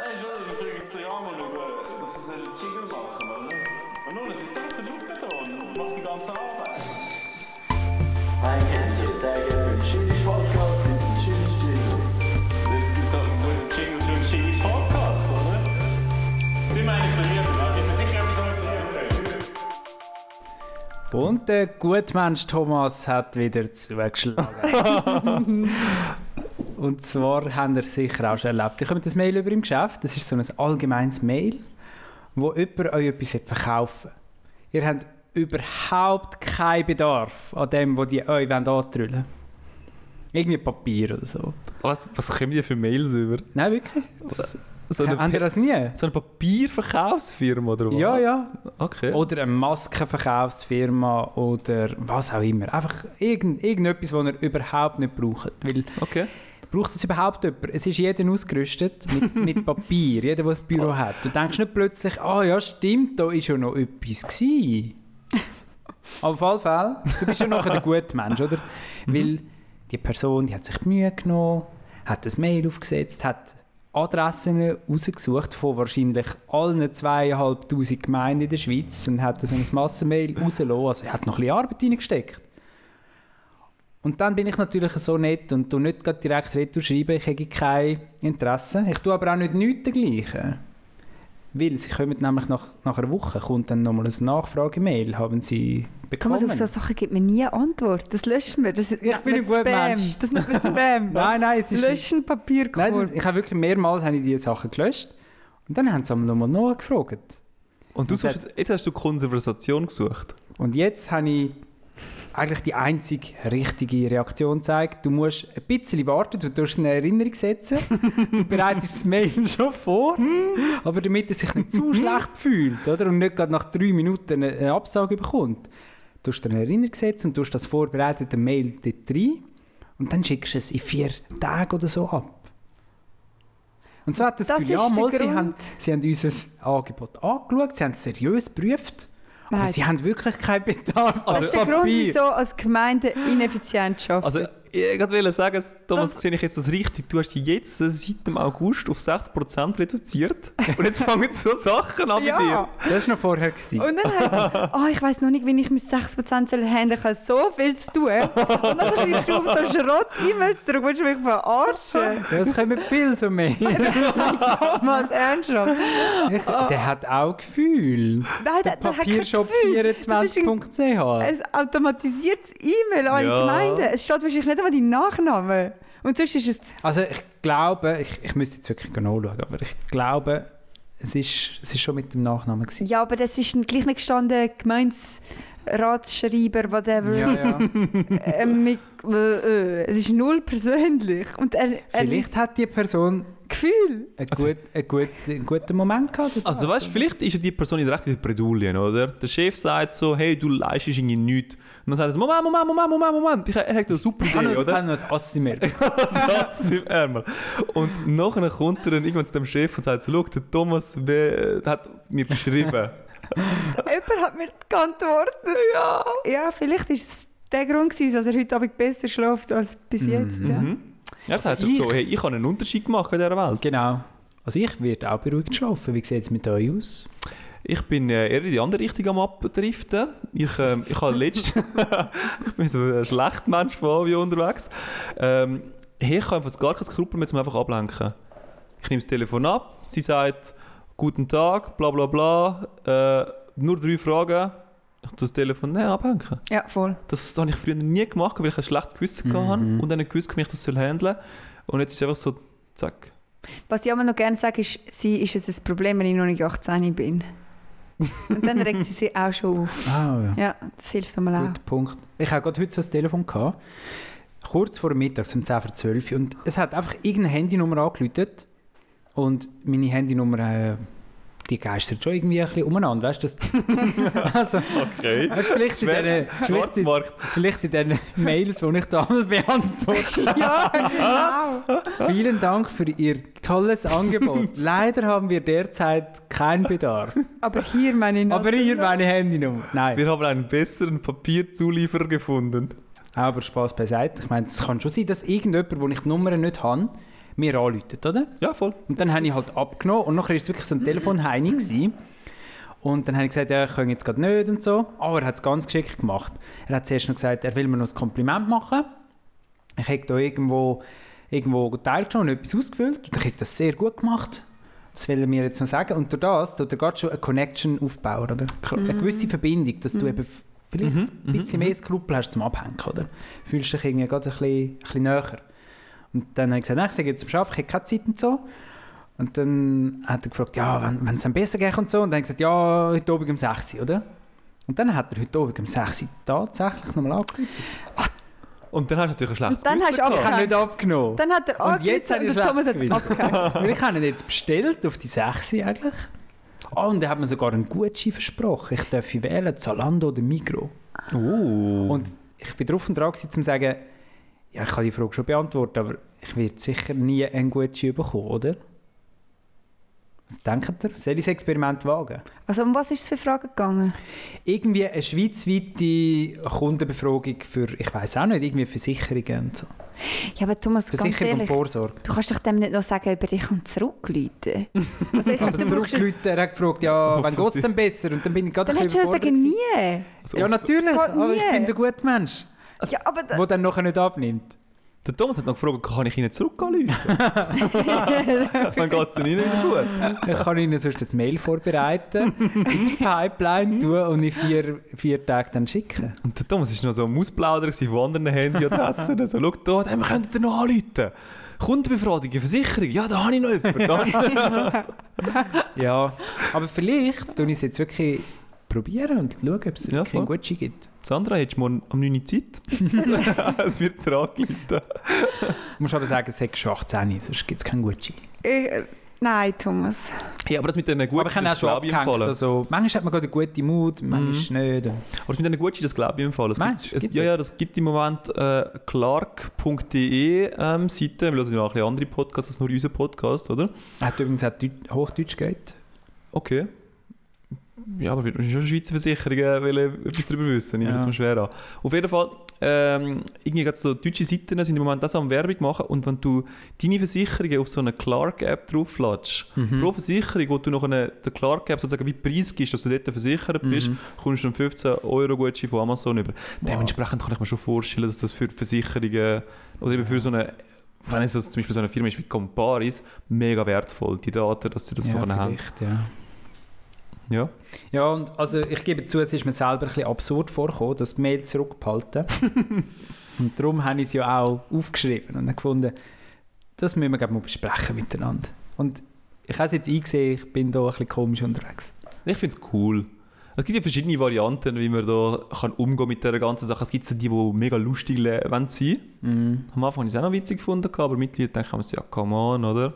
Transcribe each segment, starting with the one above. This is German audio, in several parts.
Nein, schon, ich frage jetzt den Ramon über, dass sie einen Jingle machen, oder? Und nun, es ist selbst der da und macht die ganze Arbeit. Ein Kennzeichen, sehr gerne für den Chili Podcast, gibt es einen Chili Jingle. Jetzt gibt es halt so einen Jingle für einen Jingle Podcast, oder? Die meine ich bei mir, da bin mir sicher etwas organisieren können. Und der Gutmensch Thomas hat wieder zugeschlagen. Und zwar habt ihr sicher auch schon erlebt. Ich habe das Mail über im Geschäft. Das ist so ein allgemeines Mail, wo jemand euch etwas verkaufen will. Ihr habt überhaupt keinen Bedarf an dem, was die euch antrüllen wollen. Irgendwie Papier oder so. Was, was kommen die für Mails über? Nein, wirklich? Das, So eine, ihr das nie? so eine Papierverkaufsfirma oder was? Ja, ja. Okay. Oder eine Maskenverkaufsfirma oder was auch immer. Einfach irgend, irgendetwas, was ihr überhaupt nicht braucht. Weil okay. Braucht es überhaupt jemand? Es ist jeder ausgerüstet mit, mit Papier, jeder, der ein Büro hat. Du denkst nicht plötzlich, ah ja, stimmt, da war ja noch etwas. Gewesen. Auf alle Fälle, du bist ja nachher der gute Mensch, oder? Weil die Person, die hat sich die Mühe genommen, hat das Mail aufgesetzt, hat Adressen rausgesucht von wahrscheinlich allen zweieinhalbtausend Gemeinden in der Schweiz und hat so ein Massenmail rausgelassen. Also er hat noch ein bisschen Arbeit reingesteckt. Und dann bin ich natürlich so nett und tu nicht direkt retour schreiben, ich hätte kein Interesse. Ich tue aber auch nicht nichts dergleichen. Weil sie kommen nämlich nach, nach einer Woche, kommt dann nochmal ein Nachfragemail, haben sie bekommen. Thomas, auf solche Sachen gibt mir nie eine Antwort. Das löschen wir. Das Ich bin ein guter Spam. Mensch. Das nennt man Spam. Nein, nein, es ist... Löschen Papierkorb. Nein, das, ich habe wirklich mehrmals habe ich diese Sachen gelöscht. Und dann haben sie nochmal nachgefragt. Und du Und suchst, jetzt hast du Konversation gesucht. Und jetzt habe ich eigentlich die einzige richtige Reaktion gezeigt. Du musst ein bisschen warten, du tust eine Erinnerung setzen, du bereitest das Mail schon vor, aber damit er sich nicht zu schlecht fühlt oder? und nicht gerade nach drei Minuten eine, Absage bekommt. Du dir eine Erinnerung setzen und tust das vorbereitete Mail dort rein und dann schickst du es in vier Tagen oder so ab. Und so hat das, Das Gefühl, ja, mal, sie, haben, sie haben unser Angebot angeschaut, sie haben es seriös geprüft, aber Nein. sie haben wirklich keinen Bedarf das an ist der Grund, wieso als Gemeinde ineffizient arbeiten. Also, ich wollte sagen, Thomas, Das- sehe ich jetzt das richtig. Du hast dich jetzt seit dem August auf 60% reduziert. Und jetzt fangen so Sachen an bei Ja. dir. Das war noch vorher. Gewesen. Und dann heisst es, oh, ich weiss noch nicht, wie ich mit 6% soll handeln Ich habe so viel zu tun. Und dann schreibst du auf so Schrott-E-Mails zurück, willst du mich verarschen? Ja, es kommen viel so mehr. Thomas, ernsthaft? Ich, der hat auch Gefühl. Nein, der, der hat kein Gefühl. Das ist ein, Papiershop24.ch. ein automatisiertes E-Mail an Ja. die Gemeinde. Es steht wahrscheinlich nicht einmal dein Nachname. Und sonst ist es... Also ich glaube, ich, ich müsste jetzt wirklich nachschauen, aber ich glaube, es ist, es ist schon mit dem Nachnamen gewesen. Ja, aber das ist gleich nicht gestanden, Gemeinsratsschreiber, whatever. Ja, ja. äh, mit, äh, äh, es ist null persönlich. Und er, er Vielleicht hat die Person Gefühl. einen, Also- gut, einen, gut, einen guten Moment gehabt. Also weißt vielleicht ist ja die Person in der recht in der Bredouille, oder? Der Chef sagt so, hey, du leistest irgendwie nichts. Und dann sagt er so, Moment, Moment, Moment, Moment, Moment. Ich, er hat eine super Idee, ich oder? habe noch ein Assi-Mail. das im Ärmel. Und nachher kommt er dann irgendwann zu dem Chef und sagt schau, der Thomas der hat mir geschrieben. Jemand hat mir geantwortet. Ja. Ja, vielleicht ist es der Grund gewesen, dass er heute Abend besser schläft als bis jetzt. Ja. Mhm. Er sagt ich- so, hey, ich habe einen Unterschied gemacht in dieser Welt. Genau. Also ich werde auch beruhigt schlafen. Wie sieht es mit euch aus? Ich bin äh, eher in die andere Richtung am Abdriften. Ich, ähm, ich habe ich bin so ein schlechter Mensch von Avio unterwegs. Ähm, hey, ich habe einfach gar kein Skrupel mehr, um einfach ablenken. Ich nehme das Telefon ab, sie sagt «Guten Tag», bla bla bla, äh, nur drei Fragen. Ich tue das Telefon nein, abhängen. ja, voll. Das habe ich früher nie gemacht, weil ich ein schlechtes Gewissen Mhm. hatte und dann nicht gewusst, wie ich das soll handeln soll. Und jetzt ist es einfach so, zack. Was ich aber noch gerne sage, ist, sie ist es ein Problem, wenn ich noch nicht 18 bin. Und dann regt sie sich auch schon auf. Ah, ja. Ja, das hilft einmal auch. Guter Punkt. Ich habe gerade heute so ein Telefon gehabt, kurz vor Mittag, um 10 vor 12 Uhr, und es hat einfach irgendeine Handynummer angeläutet und meine Handynummer, äh, die geistert schon irgendwie ein bisschen umeinander, weißt du? Also, Okay. weißt, du, vielleicht, in Schwer- den, vielleicht, in, vielleicht in den Mails, die ich damals beantworte. ja, genau. Vielen Dank für Ihr tolles Angebot. Leider haben wir derzeit keinen Bedarf. Aber hier meine Aber hier meine Handynummer. Nein. Wir haben einen besseren Papierzulieferer gefunden. Aber Spaß beiseite. Ich meine, es kann schon sein, dass irgendjemand, wo ich die Nummer nicht habe, mir anruft, oder? Ja, voll. Und dann habe ich halt abgenommen und nachher war es wirklich so ein Telefonheini. gewesen. Und dann habe ich gesagt, ja, ich kann jetzt gerade nicht und so. Aber er hat es ganz geschickt gemacht. Er hat zuerst noch gesagt, er will mir noch ein Kompliment machen. Ich habe da irgendwo, irgendwo teilgenommen und etwas ausgefüllt. Und ich habe das sehr gut gemacht. Das will er mir jetzt noch sagen. Und durch das tut er gerade schon eine Connection aufbauen, oder? Eine gewisse Verbindung, dass du eben f- vielleicht Mhm, ein bisschen mehr Skrupel hast zum Abhängen, oder? Fühlst dich irgendwie gerade ein bisschen, ein bisschen näher. Und dann habe ich gesagt, nein, ich sage jetzt zum Arbeiten, ich habe keine Zeit und so. Und dann hat er gefragt, ja, wenn, wenn es dann besser geht und so. Und dann habe ich gesagt, ja, heute Abend um 6 Uhr, oder? Und dann hat er heute Abend um 6 Uhr tatsächlich nochmal angerufen. Und dann hast du natürlich ein schlechtes Und dann hast du Gewissen Ich habe gehabt. nicht abgenommen. Dann hat er Und jetzt habe ich Thomas ein hat schlechtes Gewissen. Weil ich habe ihn jetzt bestellt auf die 6 Uhr eigentlich. Ah, und er hat mir sogar einen Gutschein versprochen. Ich darf wählen, Zalando oder Migros. Uh. Und ich bin drauf und dran, gewesen, zu sagen, ja, ich kann die Frage schon beantworten, aber ich werde sicher nie einen Gutschein bekommen, oder? Was denkt ihr? Soll ich das Experiment wagen? Also um was ist es für Fragen gegangen? Irgendwie eine schweizweite Kundenbefragung für, ich weiß auch nicht, irgendwie Versicherungen und so. Ja, aber Thomas, ganz Versicherung und ehrlich, Vorsorge. du kannst doch dem nicht noch sagen, über dich und zurückrufen. Also ich Also zurückgelüht, er hat gefragt, ja, wann geht es denn besser? Und dann bin ich gerade Dann ein hättest du sagen, nie. Also Ja, natürlich, aber ich nie. bin der gute Mensch, Ja, aber... Da, der dann nachher nicht abnimmt. Der Thomas hat noch gefragt, kann ich Ihnen zurückrufen? dann geht es Ihnen wieder gut. Ich kann Ihnen sonst ein Mail vorbereiten, in die Pipeline tun und in vier, vier Tagen dann schicken. Und der Thomas war noch so Ausplaudern gewesen von anderen Handyadressen. so, schau da, wir könnten dir noch anrufen. Kundenbefragung, Versicherung, ja, da habe ich noch jemanden. Ja, aber vielleicht tue ich es jetzt wirklich probieren und schauen, ob es Ja, wirklich einen. Gutschein gibt. Sandra, hättest du morgen um 9 Uhr Zeit? es wird dir angerufen. Du musst aber sagen, es ist schon 18, sonst gibt es keinen Gutschein. äh, nein, Thomas. Ja, aber das mit diesen auch das schon glaube ich. Fall. Also, manchmal hat man gerade eine gute Mut, manchmal nicht. Aber das mit diesen Gutschein, das glaube ich im Fall. Es Meinst gibt, du? ja, das? ja, das gibt im Moment äh, clark.de ähm, Seite. Wir hören ja auch ein bisschen andere Podcasts als nur unseren Podcast, oder? Er hat übrigens auch Deut Hochdeutsch geredet. Okay. Ja, aber wir müssen schon Schweizer Versicherungen wollen etwas darüber wissen. Ich Ja. mir schwer an. Auf jeden Fall, ähm, irgendwie gerade so deutsche Seiten sind im Moment so am Werbung machen und wenn du deine Versicherungen auf so eine Clark-App draufladest, Mhm. pro Versicherung, wo du noch eine, der Clark-App sozusagen wie Preis gibst, dass du dort versichert bist, Mhm. kommst du einen 15 Euro Gutschein von Amazon über. Dementsprechend kann ich mir schon vorstellen, dass das für Versicherungen oder eben für so eine wenn es das zum Beispiel so eine Firma ist wie Comparis, mega wertvoll, die Daten, dass sie das so ja, können haben. ja. Ja. Ja, und also ich gebe zu, es ist mir selber ein bisschen absurd vorgekommen, das Mail zurückbehalten. und darum habe ich es ja auch aufgeschrieben und gefunden, das müssen wir glaub, mal besprechen miteinander. Und ich habe es jetzt eingesehen, ich bin da ein bisschen komisch unterwegs. Ich finde es cool. Es gibt ja verschiedene Varianten, wie man da kann umgehen mit dieser ganzen Sache. Es gibt so die, die mega lustig le- wollen sein Mhm. Am Anfang habe ich es auch noch witzig gefunden, aber mittlerweile denke ich ja, come on, oder?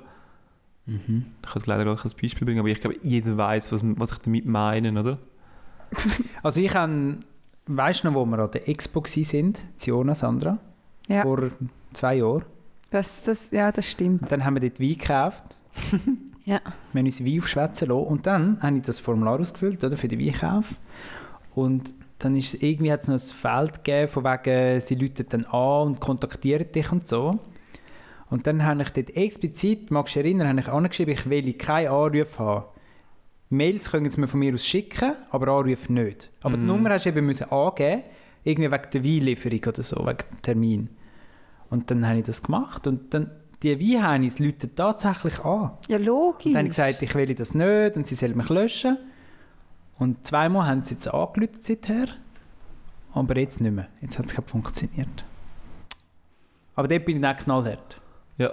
Mhm. Ich kann jetzt leider gar kein Beispiel bringen, aber ich glaube, jeder weiß, was, was ich damit meine, oder? Also ich habe, weißt du noch, wo wir an der Expo waren, Ziona, Sandra, Ja, vor zwei Jahren. das, das, ja, das stimmt. Und dann haben wir dort Wein gekauft. Ja. Wir haben uns Wein aufschwätzen lassen. Und dann habe ich das Formular ausgefüllt oder, für den Weinkauf. Und dann ist es, irgendwie hat es noch ein Feld gegeben, von wegen, sie rufen dann an und kontaktieren dich und so. Und dann habe ich dort explizit, magst du dich erinnern, habe ich angeschrieben, ich will keine Anrufe haben. Mails können sie mir von mir aus schicken, aber Anrufe nicht. Aber die Mhm. Nummer hast du eben müssen angeben, irgendwie wegen der Weinlieferung oder so, wegen dem Termin. Und dann habe ich das gemacht und dann, die Weinheinis rufen tatsächlich an. Ja, logisch. Und dann habe ich gesagt, ich will das nicht und sie sollen mich löschen. Und zweimal haben sie jetzt angerufen seither, aber jetzt nicht mehr. Jetzt hat es nicht funktioniert. Aber dort bin ich dann knallhart. Ja.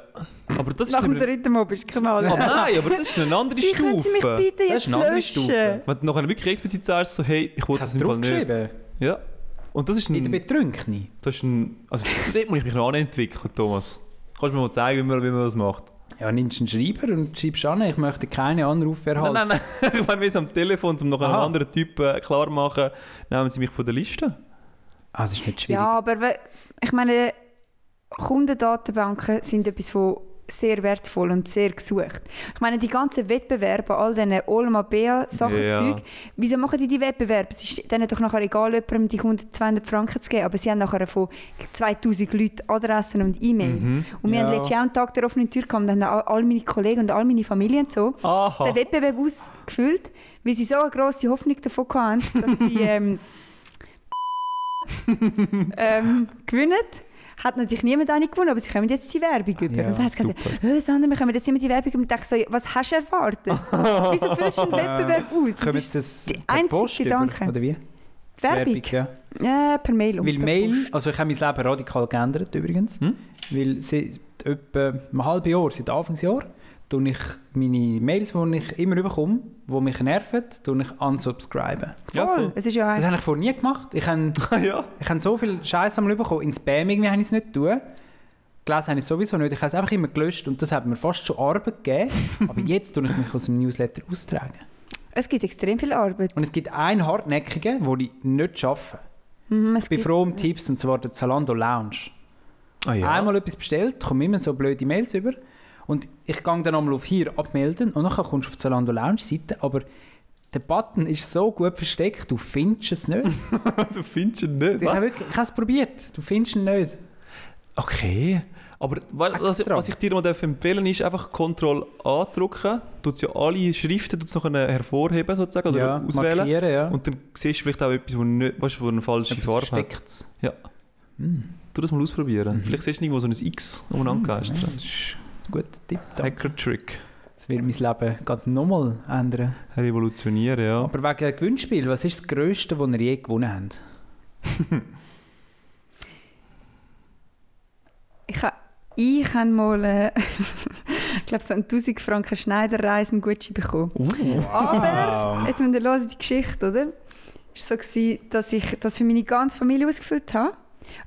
Aber das ist Nach dem eine, dritten Mal bist du knall. oh nein, aber das ist eine andere Sie können Sie mich Stufe. bitte Das jetzt ist eine andere löschen? Stufe. Wenn du nachher wirklich explizit sagst, so, hey, ich wollte das es im Fall nicht. Ja. Und das ist In der ein, Betrunkene. das ist ein also dort muss ich mich noch anentwickeln, Thomas. Kannst du mir mal zeigen, wie man, wie man das macht? Ja, nimmst einen Schreiber und schreibst an, ich möchte keine Anrufe Nein, erhalten. nein, nein. Ich meine, wir sind am Telefon, um noch einem Aha. anderen Typ äh, klar zu machen, nehmen sie mich von der Liste. Ah, das ist nicht schwierig. Ja, aber ich meine, Kundendatenbanken sind etwas, wo sehr wertvoll und sehr gesucht. Ich meine, die ganzen Wettbewerbe, all diese Olma Bea Sachen, Ja. Zeug, wieso machen die die Wettbewerbe? Es ist denen doch nachher egal, jemandem die 100, 200 Franken zu geben, aber sie haben nachher von 2000 Leuten Adressen und E-Mail. Mhm. Und wir Ja. haben letztes Jahr einen Tag der offenen Tür gehabt, und dann haben all meine Kollegen und all meine Familie und so Aha. den Wettbewerb ausgefüllt, weil sie so eine grosse Hoffnung davon hatten, dass sie ähm, ähm, gewinnen. Hat natürlich niemand eine gewonnen, aber sie kommen jetzt die Werbung über. Ja, und dann hat sie gesagt, «Hä, Sandra, wir kommen jetzt immer die Werbung über. Und ich dachte so, was hast du erwartet? Wieso füllst du einen Wettbewerb aus? Das Kommen ist jetzt das die per einzige Post über, Gedanke. Oder wie? Werbung. ja. Ja, per Mail und Weil per Mail, Post. also ich habe mein Leben radikal geändert übrigens. Hm? Weil seit etwa einem halben Jahr, seit Anfangsjahr, tue ich meine Mails, die ich immer bekomme, die mich nerven, tue ich unsubscriben. Ja, Voll. Es ist ja Das habe ich vorher nie gemacht. Ich habe, ja. ich habe so viel Scheiß einmal bekommen. In Spam irgendwie habe ich es nicht tun. Gelesen habe ich es sowieso nicht. Ich habe es einfach immer gelöscht und das hat mir fast schon Arbeit gegeben. Aber jetzt tue ich mich aus dem Newsletter austragen. es gibt extrem viel Arbeit. Und es gibt einen hartnäckigen, den ich nicht schaffe. Es Ich bin froh um Tipps, und zwar der Zalando Lounge. Ah, ja. Einmal etwas bestellt, kommen immer so blöde Mails über. Und ich gehe dann einmal auf hier abmelden und dann kommst du auf die Zalando Lounge Seite, aber der Button ist so gut versteckt, du findest es nicht. du findest ihn nicht. Ich habe Was? wirklich- ich habe es probiert, du findest ihn nicht. Okay. Aber was, was ich dir mal darf empfehlen ist, einfach Ctrl A drücken. Tut ja alle Schriften tut's noch hervorheben sozusagen, oder ja, auswählen. ja. Und dann siehst du vielleicht auch etwas, wo, nicht, weißt, wo eine falsche Etwas Farbe hat. versteckt's. Hm. Tu das mal ausprobieren. Mhm. Vielleicht siehst du irgendwo so ein X umeinander Ja, das ist ein guter Tipp. danke. Hacker-Trick. Das wird mein Leben gerade nochmal ändern. Revolutionieren, ja. Aber wegen Gewinnspiel, was ist das Größte, das ihr je gewonnen habt? Ich habe ich habe mal, äh, ich glaube, so einen 1000 Franken Schneiderreisen Gucci bekommen. Aber, Wow. jetzt müsst ihr hören, die Geschichte, oder? Es war so, gewesen, dass ich das für meine ganze Familie ausgefüllt habe.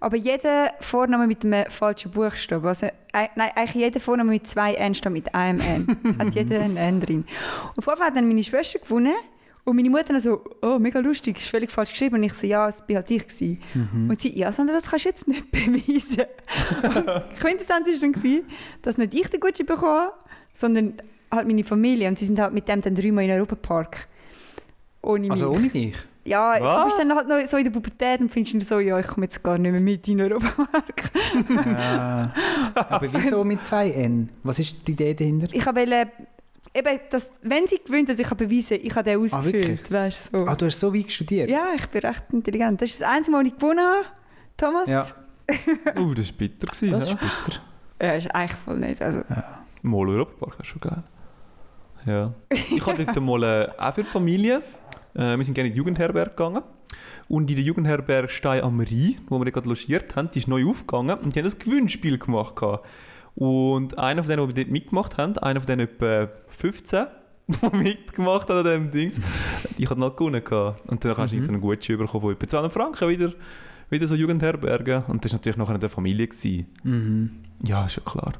Aber jeder Vorname mit einem falschen Buchstaben. Also, ei- nein, eigentlich jeder Vorname mit zwei N statt mit einem N. hat jeder einen N drin. Jeden Fall hat dann meine Schwester gewonnen. Und meine Mutter dann so, oh, mega lustig, ist völlig falsch geschrieben. Und ich so, ja, es war halt ich. Gewesen. Und sie, ja, Sandra, das kannst du jetzt nicht beweisen. Und Quintessenz war dann, gewesen, dass nicht ich den Gucci bekommen habe, sondern halt meine Familie. Und sie sind halt mit dem dann dreimal in den Europapark. Ohne Also mich. ohne dich? Ja, Was? du bist dann halt noch so in der Pubertät und findest dann so, ja, ich komme jetzt gar nicht mehr mit in den Europapark. Ja. Aber wieso mit zwei N? Was ist die Idee dahinter? Ich wollte, eben, dass, wenn sie gewinnt, dass ich beweisen ich habe den Ah, ausgefüllt. weißt du, so. Ah, du hast so weit studiert? Ja, ich bin recht intelligent. Das ist das einzige Mal, wo ich gewonnen habe, Thomas. Ja. Uh, das war bitter. Gewesen, Das ist ja. bitter. Ja, ist eigentlich voll nicht. Also, Mal Europapark, das ist schon geil. Ja. Ich hatte dort mal äh, auch für die Familie. Äh, wir sind gerne in die Jugendherberge gegangen. Und in der Jugendherberge Stein am Rhein, wo wir gerade logiert haben, die ist neu aufgegangen und die haben ein Gewinnspiel gemacht. gehabt. Und einer von denen, die dort mitgemacht haben, einer von denen etwa 15, die mitgemacht hat an diesem Dings, ich hatte noch gewonnen. gehabt. Und dann hast du Mhm. so einen Gutschein bekommen von etwa 200 Franken wieder, wieder so Jugendherberge. Und das war natürlich nachher in der Familie. Gewesen. Mhm. Ja, ist ja klar.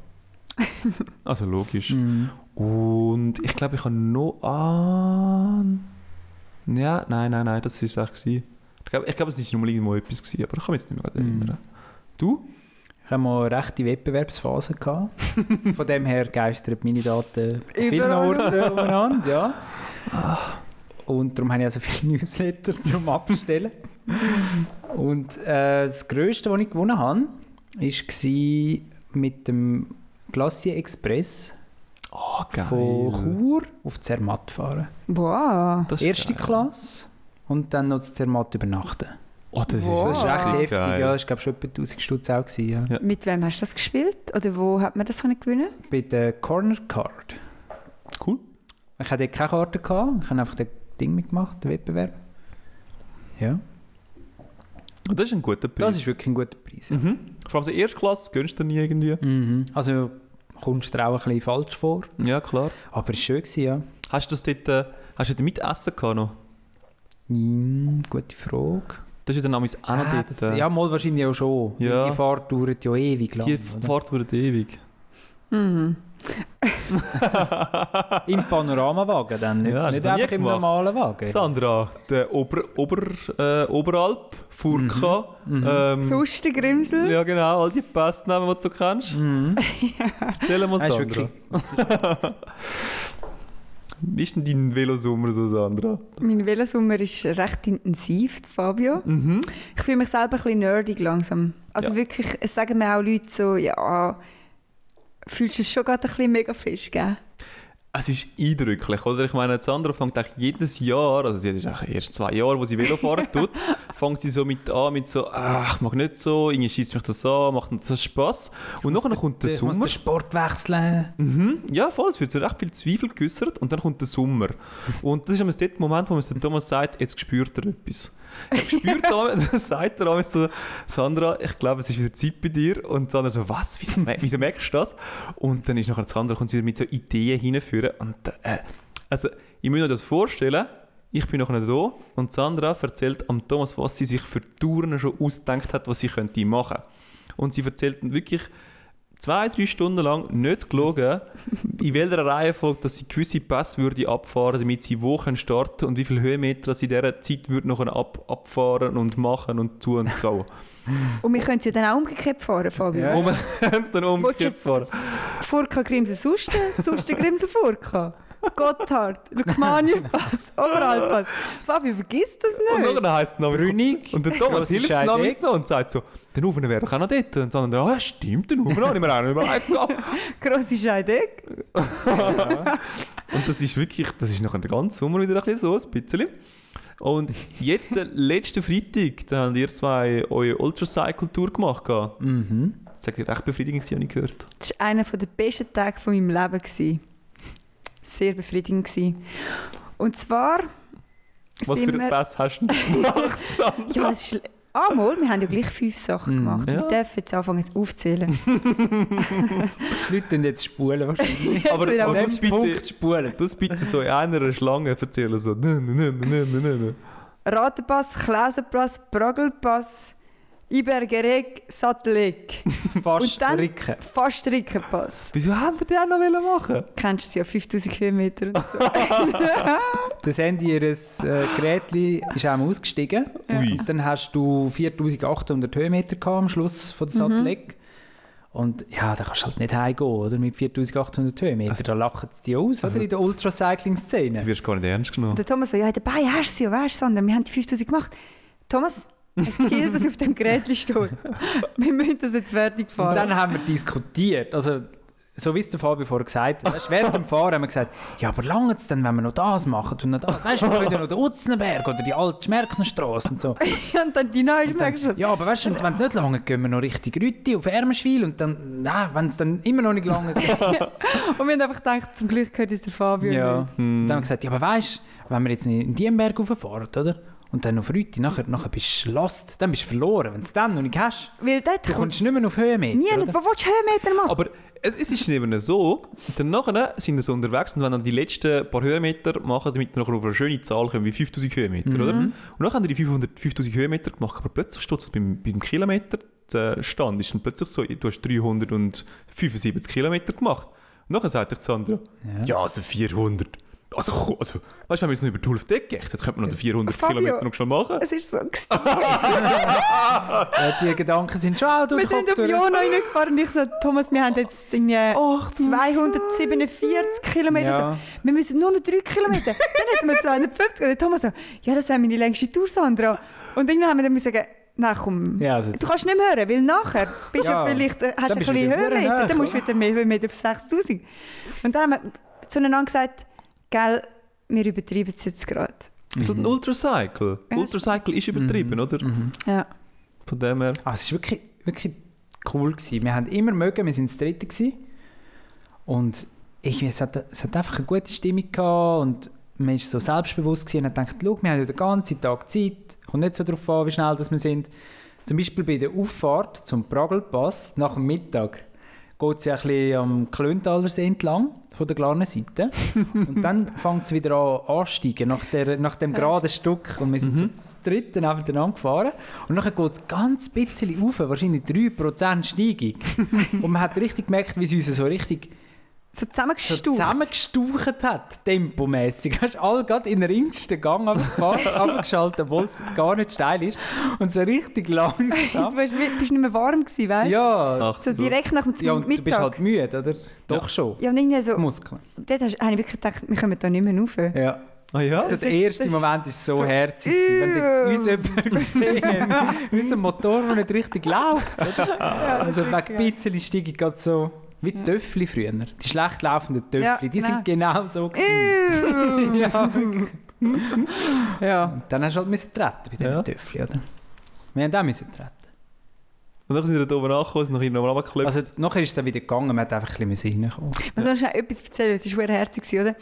also logisch. Mhm. Und ich glaube, ich habe noch an. Ja, nein, nein, nein, das war es echt. gewesen. Ich glaube, ich glaube, es war nur mal irgendwo etwas, gewesen, aber ich kann mich jetzt nicht mehr Mhm. erinnern. Du? Ich hatte mal eine rechte Wettbewerbsphase. Gehabt. Von dem her geistern meine Daten vielen. Orten umeinander. Ja. Und darum habe ich also viele Newsletter zum Abstellen. Und äh, das Größte, was ich gewonnen habe, war mit dem Glacier Express Oh, von Chur auf Zermatt fahren. wow. Das ist Erste geil. Klasse und dann noch zu Zermatt übernachten. Oh, das ist, Wow. Das ist recht richtig heftig. geil. Ja, das war glaube ich schon etwa 1000 Stutz auch. Gewesen, ja. Ja. Mit wem hast du das gespielt? Oder wo hat man das gewinnen Bei der Corner Card. Cool. Ich hatte keine Karte, gehabt. ich habe einfach das Ding mitgemacht, den Wettbewerb. Ja, Das ist ein guter Preis. das ist wirklich ein guter Preis. Ja. mhm. Vor allem so Erstklasse gönnst du nie irgendwie. Mhm. Also kommst du dir auch ein bisschen falsch vor, Ja, klar. aber es war schön, gewesen, ja. Hast du das dort, äh, hast du dort mitessen gehabt noch? Mm, gute Frage. Das ist ja dann auch auch noch Ah, dort. das, äh, ja, mal wahrscheinlich auch schon. Ja. Die Fahrt dauert ja ewig lang. die oder? Fahrt wurde ewig. Mhm. Im Panoramawagen dann, nicht, Ja, nicht nie einfach im normalen Wagen. Sandra, der Ober, Ober, äh, Oberalp, Furka, ähm, Sonst der Grimsel. ja genau, all die Passnamen, die du so kennst. Mhm. Erzähl mal, Sandra. wirklich- Wie ist denn dein Velosommer so, Sandra? Mein Velosommer ist recht intensiv, Fabio. Mhm. Ich fühle mich selber ein bisschen nerdig langsam. Also Ja. wirklich, es sagen mir auch Leute so, ja, fühlst du es schon gerade ein bisschen mega fest, gell? Es ist eindrücklich, oder? Ich meine, Sandra fängt eigentlich jedes Jahr, also sie ist eigentlich erst zwei Jahre, wo sie Velo fahren tut, fängt sie so mit an, mit so, ach, ich mag nicht so, irgendwie schießt mich das an, macht das Spaß. Und nachher kommt der Ich muss Sommer. den Sport wechseln. Mhm. Ja, voll, es wird so recht viel Zweifel geäußert und dann kommt der Sommer. Und das ist immer der Moment, wo man der Thomas sagt, jetzt spürt er etwas. Er spürt dann, dann sagt er einmal so, Sandra, ich glaube, es ist wieder Zeit bei dir. Und Sandra so, was, wieso, wieso merkst du das? Und dann ist nachher Sandra kommt wieder mit so Ideen hinführen. Und äh, also, ich muss mir das vorstellen, ich bin nachher da und Sandra erzählt am Thomas, was sie sich für Touren schon ausgedacht hat, was sie könnte machen. Und sie erzählt wirklich zwei, drei Stunden lang nicht gelogen, in welcher Reihenfolge dass sie gewisse Pässe würde abfahren, damit sie wo können starten und wie viele Höhenmeter sie in dieser Zeit würde noch ab, abfahren und machen und tun und so. Und wir können ja dann auch umgekehrt fahren, Fabio. Ja. Und wir können es dann umgekehrt fahren. Furka Grimsel Suste, Suste Grimsel Furka. Gotthard, Lukmanienpass, Oberalpass. Fabio, vergiss das Und nicht. dann heisst es noch, Brünig, und der Thomas hilft namens noch und sagt so, der Ufen wäre doch auch noch dort. Und dann ah, stimmt, den Ufen habe ich mir auch nicht überlegt. gehabt. Grosse Scheidegg. Und das ist wirklich, das ist nachher den ganzen Sommer wieder ein bisschen so, ein bisschen. Und jetzt, den letzten Freitag, da habt ihr zwei eure Ultracycle-Tour gemacht. Mhm. Das war recht befriedigend, habe ich gehört. Das war einer der besten Tage von meinem Leben. Sehr befriedigend. gewesen. Und zwar Was sind für wir... ein Pass hast du denn gemacht, Sandra? Ja, es ist... Ah, mal, wir haben ja gleich fünf Sachen Mhm. gemacht. Ja. Wir dürfen jetzt anfangen zu aufzählen. Die Leute tun jetzt spulen wahrscheinlich. aber aber An das bitte, Punkt spulen. das bitte so in einer Schlange erzählen. So. Nö, nö, nö, nö, nö, nö, nö. Ratenpass, Klausenpass, Bragelpass, Ibergereg, Sattelek. Fast Und dann- Ricken. Fast Rickenpass. Wieso haben wir den noch wollen machen? Kennst du es ja, 5000 Höhenmeter und so. Das Ende ihres äh, Gerätli ist auch mal ausgestiegen. Ui. Dann hast du 4800 Höhenmeter gehabt am Schluss von Mhm. der Satellite. Und ja, da kannst du halt nicht heimgehen, oder? Mit 4800 Höhenmeter. Also- da lachen sie dich aus, also oder? In der Du Ultracycling-Szene. wirst gar nicht ernst genommen. Und der Thomas so, ja, dabei hast du es ja, weißt du, Sandra, wir haben die 5000 gemacht. Thomas, es gilt, was auf dem Gerät steht. Wir müssen das jetzt fertig Und fahren. dann haben wir diskutiert. Also, so wie es der Fabio vorher gesagt hat. Weißt, während dem Fahren haben wir gesagt, ja, aber lange es denn, wenn wir noch das machen und noch das? Weißt du, wir können ja noch den Utzenberg oder die alte Schmerknerstrasse und so. und dann die neue Und was. ja, aber weißt du, wenn es nicht lange geht, gehen wir noch richtig Rütti auf Ermenschwil und dann, nein, wenn es dann immer noch nicht lange geht. Und wir haben einfach gedacht, zum Glück gehört uns der Fabio ja. nicht. Dann haben wir gesagt, ja, aber weißt du, wenn wir jetzt in den Berg rauffahren, oder? Und dann auf Rütti, nachher, nachher bist du lost, dann bist du verloren. Wenn du es dann noch nicht hast, Weil dort du kommst nicht mehr auf Höhenmeter. nie oder? nicht, wo willst du Höhenmeter machen? Aber es, es ist eben so, dann nachher sind wir so unterwegs und wenn dann die letzten paar Höhenmeter machen, damit wir nachher auf eine schöne Zahl kommen, wie 5000 Höhenmeter, oder? Und dann haben die die 500, 5000 Höhenmeter gemacht, aber plötzlich steht es beim, beim Kilometer, der Stand ist dann plötzlich so, du hast 375 Kilometer gemacht. Und nachher sagt sich Sandra, ja, also 400. Also, komm, also weißt du, wenn wir jetzt noch über die Hälfte geht, dann könnte man noch die 400 Fabio. Kilometer noch schnell machen. Es ist so. Ja, die Gedanken sind schon auch durch Wir den sind auf. Jona reingefahren und ich so, Thomas, wir haben jetzt irgendwie 247 Kilometer. Ja. So, wir müssen nur noch 3 Kilometer. Dann hätten wir 250. Und Thomas so, ja, das wäre meine längste Tour, Sandra. Und irgendwann haben wir dann müssen sagen, nein, komm, Ja, also, du kannst nicht mehr hören, weil nachher bist Ja. du vielleicht, äh, hast Dann du ein bisschen verdammt dann musst du wieder mehr Höhenmeter auf 6000. Und dann haben wir zueinander gesagt, gell, wir übertreiben es jetzt gerade. So ein Ultracycle. Ja, Ultracycle ist übertrieben, oder? mhm. Ja. Von dem her. Ah, es war wirklich, wirklich cool. Gewesen. Wir haben immer mögen, wir waren das Dritte. Gewesen. Und ich, es, hat, es hat einfach eine gute Stimmung gehabt und man war so selbstbewusst gewesen und hat gedacht, schau, wir haben ja den ganzen Tag Zeit. Kommt nicht so darauf an, wie schnell das wir sind. Zum Beispiel bei der Auffahrt zum Pragelpass nach dem Mittag geht es ja ein bisschen am Klöntalersee entlang, von der kleinen Seite. und dann fängt es wieder an ansteigen, nach, der, nach dem geraden Stück. Und wir sind so das dritte nebeneinander gefahren. Und dann geht es ganz bisschen rauf, wahrscheinlich 3% Steigung. und man hat richtig gemerkt, wie es uns so richtig So so zusammengestaucht. zusammengestaucht hat, tempomäßig. Hast alle gerade in den ringsten Gang abgeschaltet, obwohl es gar nicht steil ist. Und so richtig Du langsam. bist, bist nicht mehr warm gewesen, weißt du? Ja, Ach So direkt nach dem ja und du bist Mittag. halt müde, oder? Doch schon. Ja, und irgendwie so, Muskeln. dort hast- habe ich wirklich gedacht, wir kommen da nicht mehr rauf. Ja. Ah ja? Also Das der ist- erste das ist Moment war so, so- herzig, wenn Ew. uns jemand gesehen hat. Unser Motor, der nicht richtig läuft. Oder? also wegen Pizzeli steige ich gerade so, wie die Töffli früher. Die schlecht laufenden Töffli, Ja, die sind genau so ja, ja. Und dann hast du halt müssen treten bei diesen Ja. Töffli, oder? Wir haben auch müssen treten. Und dann sind wir da oben angekommen, sind noch in nochmal runtergeklopft. Also nachher ist es dann wieder gegangen, man hat einfach ein bisschen reinkommen. Ich muss noch schnell etwas erzählen, das war sehr herzig, oder?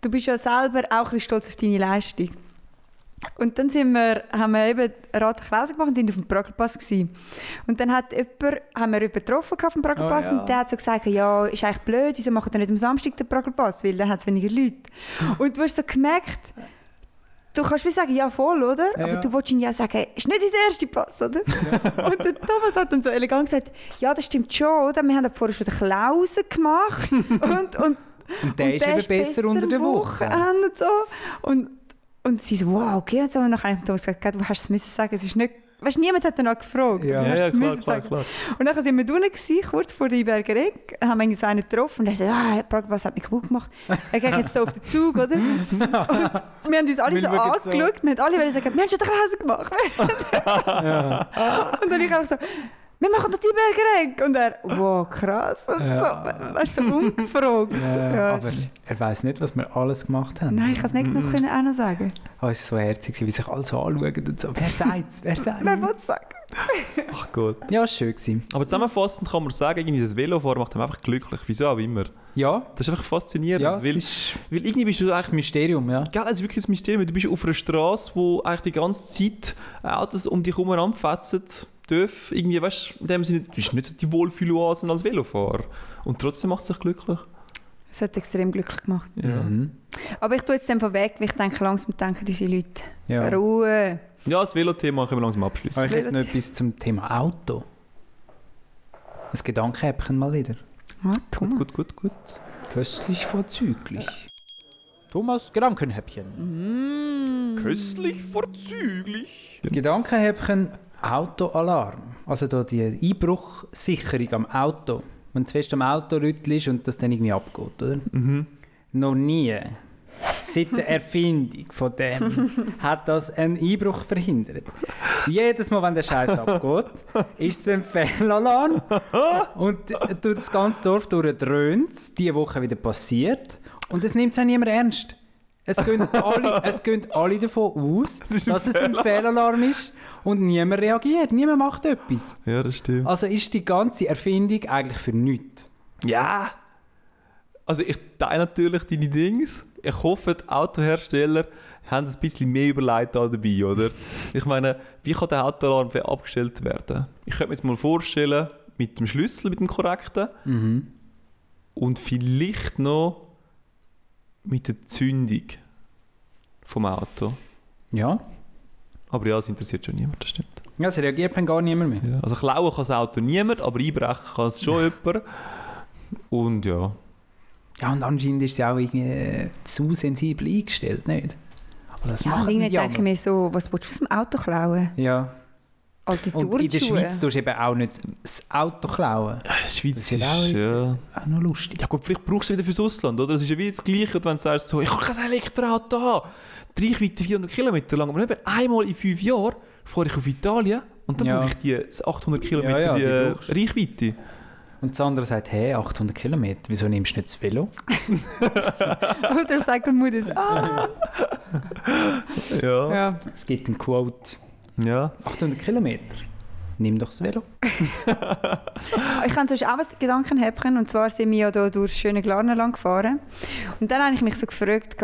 Du bist ja selber auch ein bisschen stolz auf deine Leistung. Und dann sind wir, haben wir eben Rat Krause gemacht und sind auf dem Pragelpass gewesen. Und dann hat jemand, haben wir jemanden getroffen auf dem Pragelpass Oh ja. und der hat so gesagt, ja, ist eigentlich blöd, wieso macht ihr nicht am Samstag den Pragelpass, weil dann hat es weniger Leute. Und du hast so gemerkt, du kannst wie sagen, ja voll, oder? Ja. Aber du wolltest ihm ja sagen, ist nicht unser erster Pass, oder? Und der Thomas hat dann so elegant gesagt, ja, das stimmt schon, oder? Wir haben vorher schon den Klausen gemacht und, und Und der und ist eben besser, unter der Woche. Und, so. und, und sie so, wow, okay. Und, so. und dann habe ich gesagt, du hast es müssen sagen, es ist nicht... Weißt, niemand hat danach gefragt. Ja. ja, hast ja, klar, müssen klar, sagen. klar. Und dann sind wir drinnen, gewesen, kurz vor der Berger Eck, haben wir irgendwie so einen getroffen und er sagt, ah, was hat mich kaputt gemacht? Er geht jetzt hier auf den Zug, oder? Und wir haben uns alle so schauen so. angeschaut, wir haben alle sagen, wir haben schon den Krause gemacht. Und dann ich einfach so, wir machen doch die Berger Eck. Und er, wow, krass. Und Ja. so, weißt du, so ungefragt. Ja, Ja, aber er weiß nicht, was wir alles gemacht haben. Nein, ich kann es nicht noch können auch noch sagen. Oh, es war so herzig, wie sich alle so anschauen und so. Wer sagt's? Wer Wer sagt's? will es sagen? Ach Gott. Ja, schön. Gewesen. Aber zusammenfassend kann man sagen, irgendwie das Velofahren macht einem einfach glücklich. Wieso auch immer. Ja, Das ist einfach faszinierend. ja, weil, ist weil irgendwie bist du eigentlich... Mysterium, ja. Gell, es ist wirklich ein Mysterium. Du bist auf einer Straße, wo eigentlich die ganze Zeit Autos um dich herum anfetzen dürfen. Irgendwie, weißt du, in dem Sinne, du bist nicht so die Wohlfühloasen als Velofahrer. Und trotzdem macht es dich glücklich. Es hat extrem glücklich gemacht. Ja. Mhm. Aber ich tue jetzt einfach weg, weil ich denke, langsam denken diese Leute. ja. Ruhe. Ja, das Velo-Thema können wir langsam abschließen. Aber ich hätte noch etwas zum Thema Auto. Ein Gedankenhäppchen mal wieder. Ah, Thomas. Gut, gut, gut. Köstlich vorzüglich. Thomas Gedankenhäppchen. Mm. Köstlich vorzüglich. Gedankenhäppchen Autoalarm. Also da die Einbruchsicherung am Auto. Wenn du fest am Auto rüttelst und das dann irgendwie abgeht, oder? Mhm. Noch nie. Seit der Erfindung von dem hat das einen Einbruch verhindert. Jedes Mal, wenn der Scheiß abgeht, ist es ein Fehlalarm und durch das ganze Dorf dröhnt es, diese Woche wieder passiert und es nimmt es auch niemand ernst. Es gehen alle, es gehen alle davon aus, ein dass es ein Fehlalarm ist und niemand reagiert, niemand macht etwas. Ja, das stimmt. Also ist die ganze Erfindung eigentlich für nichts. Ja. Also ich teile natürlich deine Dings. Ich hoffe, die Autohersteller haben ein bisschen mehr überlegt da dabei, oder? Ich meine, wie kann der Autoalarm abgestellt werden? Ich könnte mir jetzt mal vorstellen, mit dem Schlüssel, mit dem korrekten Mhm. und vielleicht noch mit der Zündung vom Auto. Ja. Aber ja, das interessiert schon niemand, das stimmt. ja, es reagiert dann gar niemand mehr. Ja. Also klauen kann das Auto niemand, aber einbrechen kann es schon jemand. Und ja. Ja, und anscheinend ist sie auch irgendwie äh, zu sensibel eingestellt, nicht? Aber das Ja, machen irgendwie denke ich mir so, was willst du aus dem Auto klauen? Ja, Alte und in der. Schweiz tust du eben auch nicht das Auto klauen. Die Schweiz Das ist ist, auch- ja... Auch noch lustig. Ja gut, vielleicht brauchst du es wieder fürs Ausland, oder? Das ist ja wie das Gleiche, wenn du sagst, so, ich habe kein Elektroauto haben. Die Reichweite 400 Kilometer lang, aber eben einmal in fünf Jahren fahre ich auf Italien und dann Ja. brauche ich die 800 Kilometer Ja, ja, die die Reichweite. Und das andere sagt, hey, 800 Kilometer, wieso nimmst du nicht das Velo? Oder sagt die Mutter, ah. Ja. ja. Ja. Es gibt einen Quote, 800 Kilometer, nimm doch das Velo. Ich habe sonst auch ein Gedankenhäppchen. Und zwar sind wir ja hier durch das schöne Glarnerland gefahren. Und dann habe ich mich so gefragt,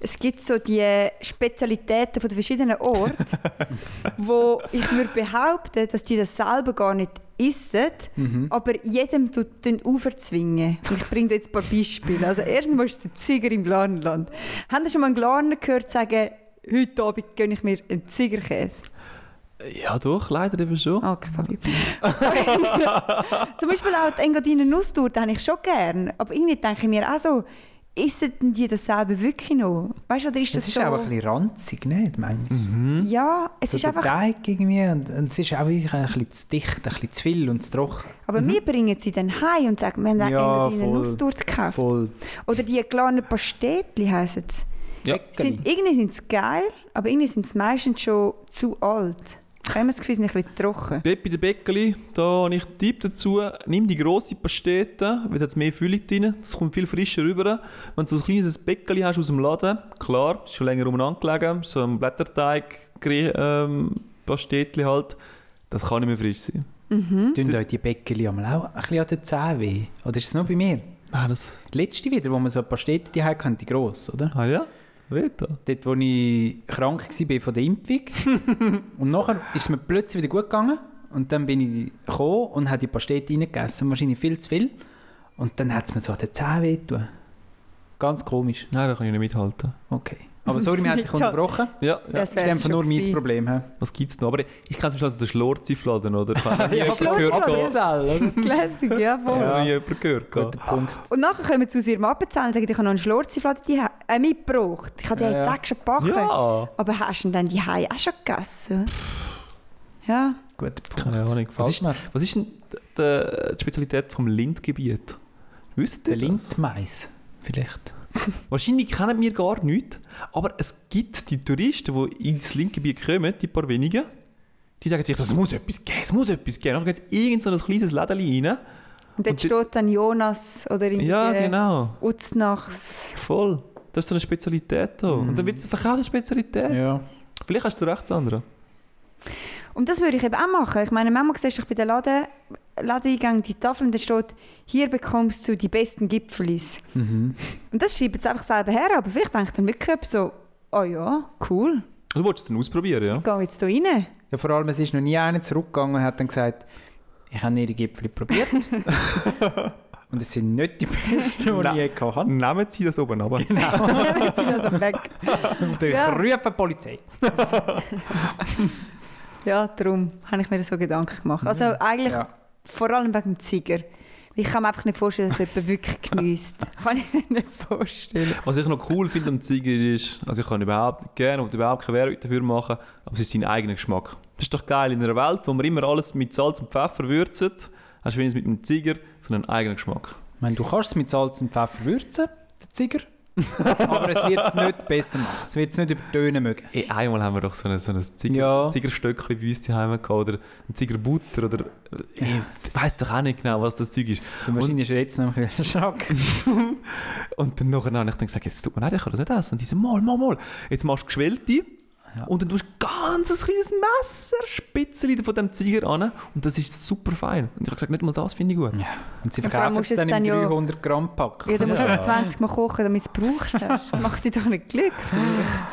es gibt so die Spezialitäten von den verschiedenen Orten, wo ich würde behaupten, dass die das selber gar nicht essen, Mhm. aber jedem tut den aufzwingen. Und ich bringe dir jetzt ein paar Beispiele. Also erstens ist der Ziger im Glarnerland. Haben Sie schon mal einen Glarner gehört sagen, heute Abend gönne ich mir einen Zigerkäse? Ja, doch, leider eben schon. Okay, Fabi. Zum Beispiel auch die Engadiner Nusstorte habe ich schon gern. Aber irgendwie denke ich mir auch so, essen denn die dasselbe wirklich noch? Weißt du, oder ist das, Das ist so... auch ein bisschen ranzig, nicht? Manchmal. ja, es So ist der einfach... Teig irgendwie und, und es ist auch wirklich ein bisschen zu dicht, ein bisschen zu viel und zu trocken. Aber wir bringen sie dann heim und sagen, wir haben Mhm. Ja, Engadiner. Nusstorte gekauft. Voll. Oder die kleinen Pastetli heissen sie. Ja. Sind, irgendwie sind sie geil, aber irgendwie sind sie meistens schon zu alt. Sie sind ein bisschen trocken. Dort bei den Bäckeli, da habe ich einen Tipp dazu. Nimm die grosse Pastete, weil da hat mehr Füllung drin. Das kommt viel frischer rüber. Wenn du so ein kleines Bäckeli hast aus dem Laden, klar, ist schon länger umeinander gelegen, so ein Blätterteig, ähm, Pastetli halt, das kann nicht mehr frisch sein. Mhm. Tun euch die Bäckeli auch ein bisschen an den Zähnen weh? Oder ist es nur bei mir? Ah, das... Die letzte wieder, wo man so ein paar Städte die hatten, die gross, oder? Ah ja? Weht da? Dort, wo ich krank war von der Impfung. und nachher ist es mir plötzlich wieder gut gegangen. Und dann bin ich gekommen und habe die Pastete reingegessen. Wahrscheinlich viel zu viel. Und dann hat es mir so an den Zähnen wehgetan. Ganz komisch. Nein, da kann ich nicht mithalten. Okay. Aber sorry, wir haben dich unterbrochen. Ja, ja. Das Das wäre ist einfach nur mein Problem. he? was gibt es noch? Aber ich kenne zum Beispiel den Schlorzi-Fladen, oder? Ich habe Ja, jemanden gehört. Schlorzi-Fladen. Classic, ja voll. Ich habe noch nie Ja. jemanden gehört. Guter Punkt. Und nachher kommen sie aus ihrem Appenzell und sagen, ich habe noch einen Schlorzi-Fladen die äh, mitgebracht. Ich habe die Ja, jetzt ja. sechs schon gebacken. Ja! Aber hast du denn dann die Hai auch schon gegessen? Ja. Guter Punkt. Keine Ahnung. Was ist, was ist denn die, die, die Spezialität vom Lindgebiet? Wisst ihr Der das? Lindmais, vielleicht. Wahrscheinlich kennen wir gar nichts, aber es gibt die Touristen, die ins Lindgebiet kommen, die paar wenigen, die sagen sich, es muss etwas geben, es muss etwas geben. Dann geht irgend so ein kleines Lädchen rein. Und dort Und steht dann Jonas oder irgendwie Ja, genau. Uznachs. Voll. Das ist so eine Spezialität da. Und dann wird es verkauft als Spezialität. Ja. Vielleicht hast du recht, Sandra. Und das würde ich eben auch machen. Ich meine, manchmal siehst du bei den Laden, Ladeneingang die Tafel und da steht, hier bekommst du die besten Gipfelis. Mhm. Und das schreibt jetzt einfach selber her, aber vielleicht denkt dann wirklich jemand so, oh ja, cool, Du wolltest es dann ausprobieren, ja? ich gehe jetzt hier rein. Ja, vor allem, es ist noch nie einer zurückgegangen und hat dann gesagt, ich habe ihre Gipfel probiert. und es sind nicht die besten, die ich je gehabt habe. Nehmen Sie das oben runter. Jetzt sind also weg. Und ich Ja. rufe die Polizei. Ja, darum habe ich mir so Gedanken gemacht. Also eigentlich Ja. Vor allem wegen dem Ziger. Ich kann mir einfach nicht vorstellen, dass jemand wirklich genießt. kann ich mir nicht vorstellen. Was ich noch cool finde am Ziger ist, also ich kann überhaupt nicht gerne und überhaupt keine Werbung dafür machen, aber es ist sein eigener Geschmack. Das ist doch geil in einer Welt, wo wir immer alles mit Salz und Pfeffer würzen, hast du wenigstens mit dem Ziger so einen eigenen Geschmack. Ich meine, du kannst es mit Salz und Pfeffer würzen, der Ziger. aber es wird es nicht besser machen. Es wird es nicht übertönen mögen. Ey, einmal haben wir doch so ein, so ein Ziger, Ja. Zigerstöckchen bei uns zu Hause gehabt, oder ein Zigerbutter oder ich weiß doch auch nicht genau, was das Zeug ist. Und wahrscheinlich ist jetzt noch im Kühlschrank. Und dann nachher habe ich dann gesagt, jetzt tut mir leid, ich kann das nicht essen. Und die so, mal, mal, mal. Jetzt machst du geschwellte Ja. und dann tust du ganz ein kleines Messer, Spitzel von dem Ziger an und das ist super fein. Und ich habe gesagt, nicht mal das finde ich gut. Ja. Und sie verkaufen es dann im dann ja- 300 Gramm Pack. Ja, dann musst du das 20 Mal kochen, damit du es gebraucht hast. Das macht dich doch nicht glücklich.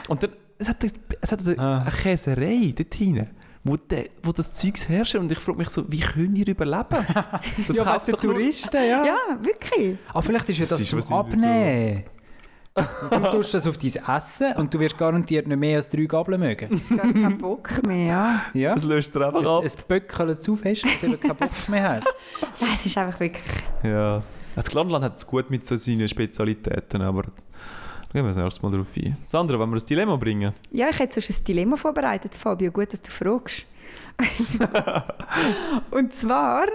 Und dann, es hat, es hat eine, Ah. eine Käserei dort hinten, wo, de, wo das Zeug herrscht und ich frage mich so, wie können ihr überleben? Das ja, kauft doch Touristen, ja. Ja, wirklich. Ah, vielleicht ist ja Das das, ist zum Abnehmen. Und du tust das auf dein Essen und du wirst garantiert nicht mehr als drei Gabeln mögen. Gar keinen Bock mehr, ja. Ja? Das löst er einfach ab. Es, es böckelt zu fest, dass es eben keinen Bock mehr hat. Nein, es ist einfach wirklich... Ja. Das Glandland hat es gut mit so seinen Spezialitäten, aber da gehen wir das nächste Mal drauf ein. Sandra, wenn wir das Dilemma bringen? Ja, ich hätte sonst ein Dilemma vorbereitet, Fabio. Gut, dass du fragst. Und zwar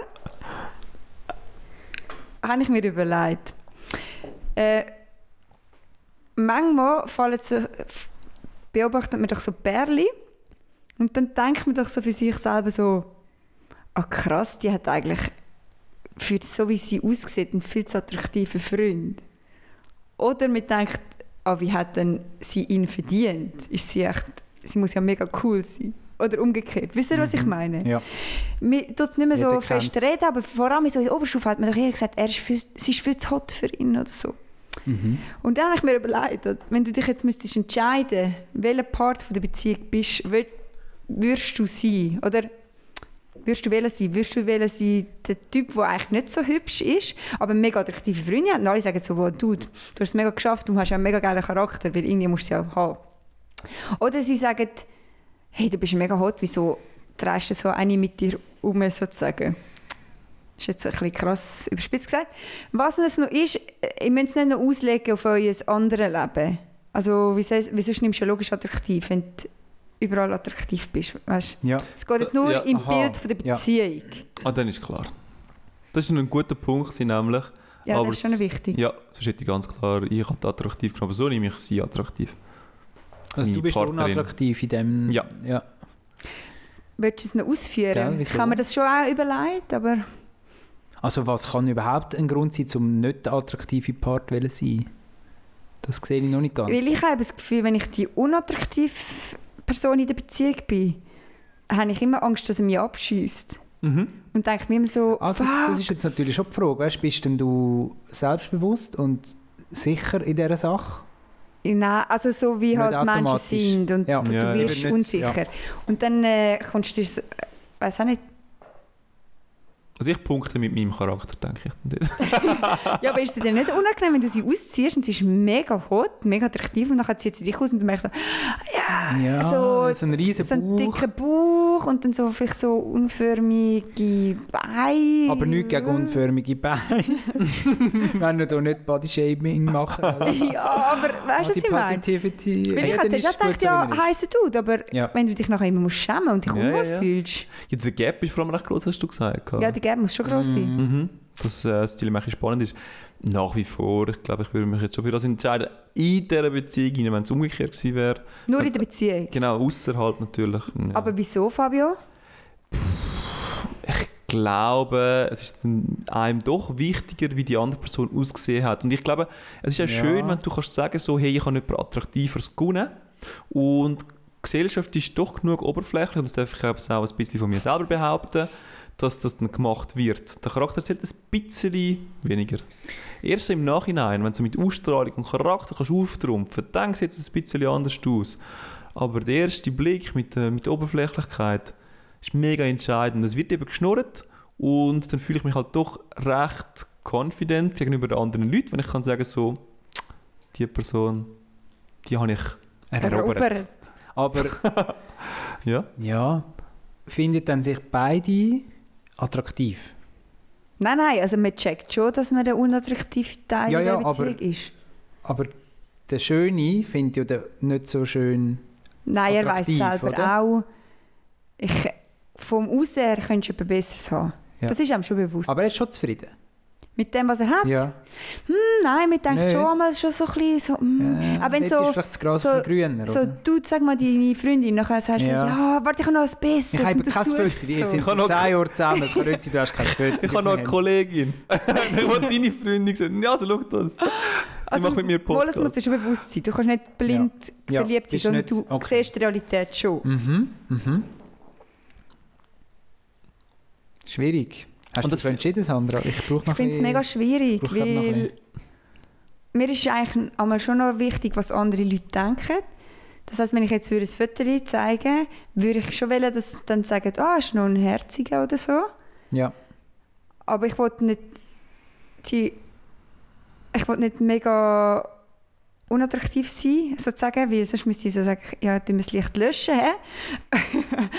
habe ich mir überlegt, äh, manchmal fallen so, beobachtet man doch so Perli und dann denkt man doch so für sich selber so, ah krass, die hat eigentlich für so wie sie aussieht einen viel zu attraktiven Freund. Oder man denkt, ah, wie hat denn sie ihn verdient? Ist sie echt, sie muss ja mega cool sein. Oder umgekehrt. Wisst ihr, was ich meine? Ja. Man tut es nicht mehr so Jeder fest kennt's. reden, aber vor allem so in der Oberstufe hat man doch eher gesagt, er ist viel, sie ist viel zu hot für ihn oder so. Mhm. Und dann habe ich mir überlegt, wenn du dich jetzt müsstest entscheiden, welcher Part der Beziehung bist, wür- würdest du sein? Oder würdest du wählen sein? Würdest du wählen sein, der Typ, der eigentlich nicht so hübsch ist, aber mega attraktive Freunde hat? Und alle sagen so, Dude, du hast es mega geschafft, du hast ja einen mega geilen Charakter, weil irgendwie musst du es ja haben. Oder sie sagen, hey, du bist mega hot, wieso drehst du so eine mit dir um, sozusagen. Das ist jetzt ein bisschen krass überspitzt gesagt. Was es noch ist, äh, ihr müsst es nicht noch auslegen auf euer anderes Leben. Also, wie, soll- wie sonst nimmst du ja logisch attraktiv, wenn du überall attraktiv bist. Weißt? Ja. Es geht jetzt nur Ja, im aha. Bild von der Ja. Beziehung. Ah, dann ist klar. Das ist ein guter Punkt, nämlich. Ja, Aber das ist schon wichtig. Ja, sonst hätte ich ganz klar, ich habe attraktiv genommen, aber so nehme ich sie attraktiv. Also Meine du bist Partnerin. unattraktiv in dem... Ja. ja. Willst du es noch ausführen? Wieso? ich habe mir das schon auch überlegt, aber Also was kann überhaupt ein Grund sein, um nicht der attraktive Part zu sein? Das sehe ich noch nicht ganz. weil ich habe das Gefühl, wenn ich die unattraktive Person in der Beziehung bin, habe ich immer Angst, dass er mich abschießt. Mhm. Und denke mir immer so, Ah, das, fuck. das ist jetzt natürlich schon die Frage. Weißt, bist denn du selbstbewusst und sicher in dieser Sache? Nein, also so wie Nicht halt Menschen sind und Ja. du Ja, wirst nicht, unsicher. Und dann äh, kommst du dir, so- weiß auch nicht, Also ich punkte mit meinem Charakter, denke ich. ja, aber ist es dir nicht unangenehm, wenn du sie ausziehst und sie ist mega hot, mega attraktiv und dann zieht sie dich aus und du merkst so, Ja, so- so ein riesen so einen Bauch. dicken Bauch und dann so vielleicht so unförmige Beine. Aber nicht gegen unförmige Beine. Wenn wir hier nicht Bodyshaming machen. Ja, aber weißt du, was ich meine? Positivity. Weil ich zuerst gut, gedacht, ja, er heißer Dude, aber Ja. wenn du dich nachher immer musst schämen und dich Ja, unwohl ja. fühlst, Ja, der Gap ist vor allem recht groß, hast du gesagt. ja, der Gap muss schon gross sein. Mhm. Dass äh, das Dilemma ein bisschen spannend ist. Nach wie vor, ich glaube, ich würde mich jetzt schon für das entscheiden, in dieser Beziehung, wenn es umgekehrt gewesen wäre. Nur in der Beziehung. Genau, außerhalb natürlich. Ja. Aber wieso, Fabio? ich glaube, es ist einem doch wichtiger, wie die andere Person ausgesehen hat. Und ich glaube, es ist ja, Ja. schön, wenn du kannst sagen so, hey, ich habe jemand Attraktiveres gewonnen. Und die Gesellschaft ist doch genug oberflächlich, und das darf ich jetzt auch ein bisschen von mir selber behaupten, dass das dann gemacht wird. Der Charakter zählt ein bisschen weniger. Erst im Nachhinein, wenn du mit Ausstrahlung und Charakter kannst auftrumpfen kannst, dann sieht es ein bisschen anders aus. Aber der erste Blick mit, der- mit der Oberflächlichkeit ist mega entscheidend. Es wird eben geschnurrt und dann fühle ich mich halt doch recht confident gegenüber den anderen Leuten, wenn ich kann sagen so, die Person, die habe ich erobert. Erobert. Aber Ja? ja, findet dann sich beide attraktiv? Nein, nein, also man checkt schon, dass man der unattraktive Teil Ja, in der ja, aber- Beziehung ist. Aber der Schöne findet ja den nicht so schön. Nein, er weiß selber oder? auch, ich, vom Aussehen könntest du etwas Besseres haben. Ja. Das ist einem schon bewusst. Aber er ist schon zufrieden. Mit dem, was er hat? Ja. Hm, nein, man denkt Nicht. schon einmal schon so ein bisschen so, hm. ja. Aber wenn dort so- ist vielleicht das Gras so- grüner, So, oder? du, sag mal deine Freundin, nachher sagst du, Ja. ja, warte, ich habe noch etwas Besseres. Ich habe und eben das kein suchst Foto. du Ihr habe vor noch- 10 Jahren zusammen. Es kann nicht sein, du hast kein Foto. Ich habe noch eine Kollegin. ich wollte deine Freundin sagen, ja, so schau das. Sie Also, macht mit mir Wohl, es muss Podcast. dir schon bewusst sein. Du kannst nicht blind Ja, verliebt sein, bist sondern du okay. siehst die Realität schon. Mhm, mhm. Schwierig. Hast Und du das entschieden, Sandra? Ich Ich finde es mega schwierig, weil mir ist eigentlich einmal schon noch wichtig, was andere Leute denken. Das heisst, wenn ich jetzt würde ein Foto zeigen würde, ich schon wollen, dass sie dann sagen, ah, ist noch ein Herziger oder so. Ja. Aber ich wollte nicht die, ich wollte nicht mega unattraktiv sein, sozusagen, weil sonst müsste ich so sagen, ja, du musst Licht löschen, hä?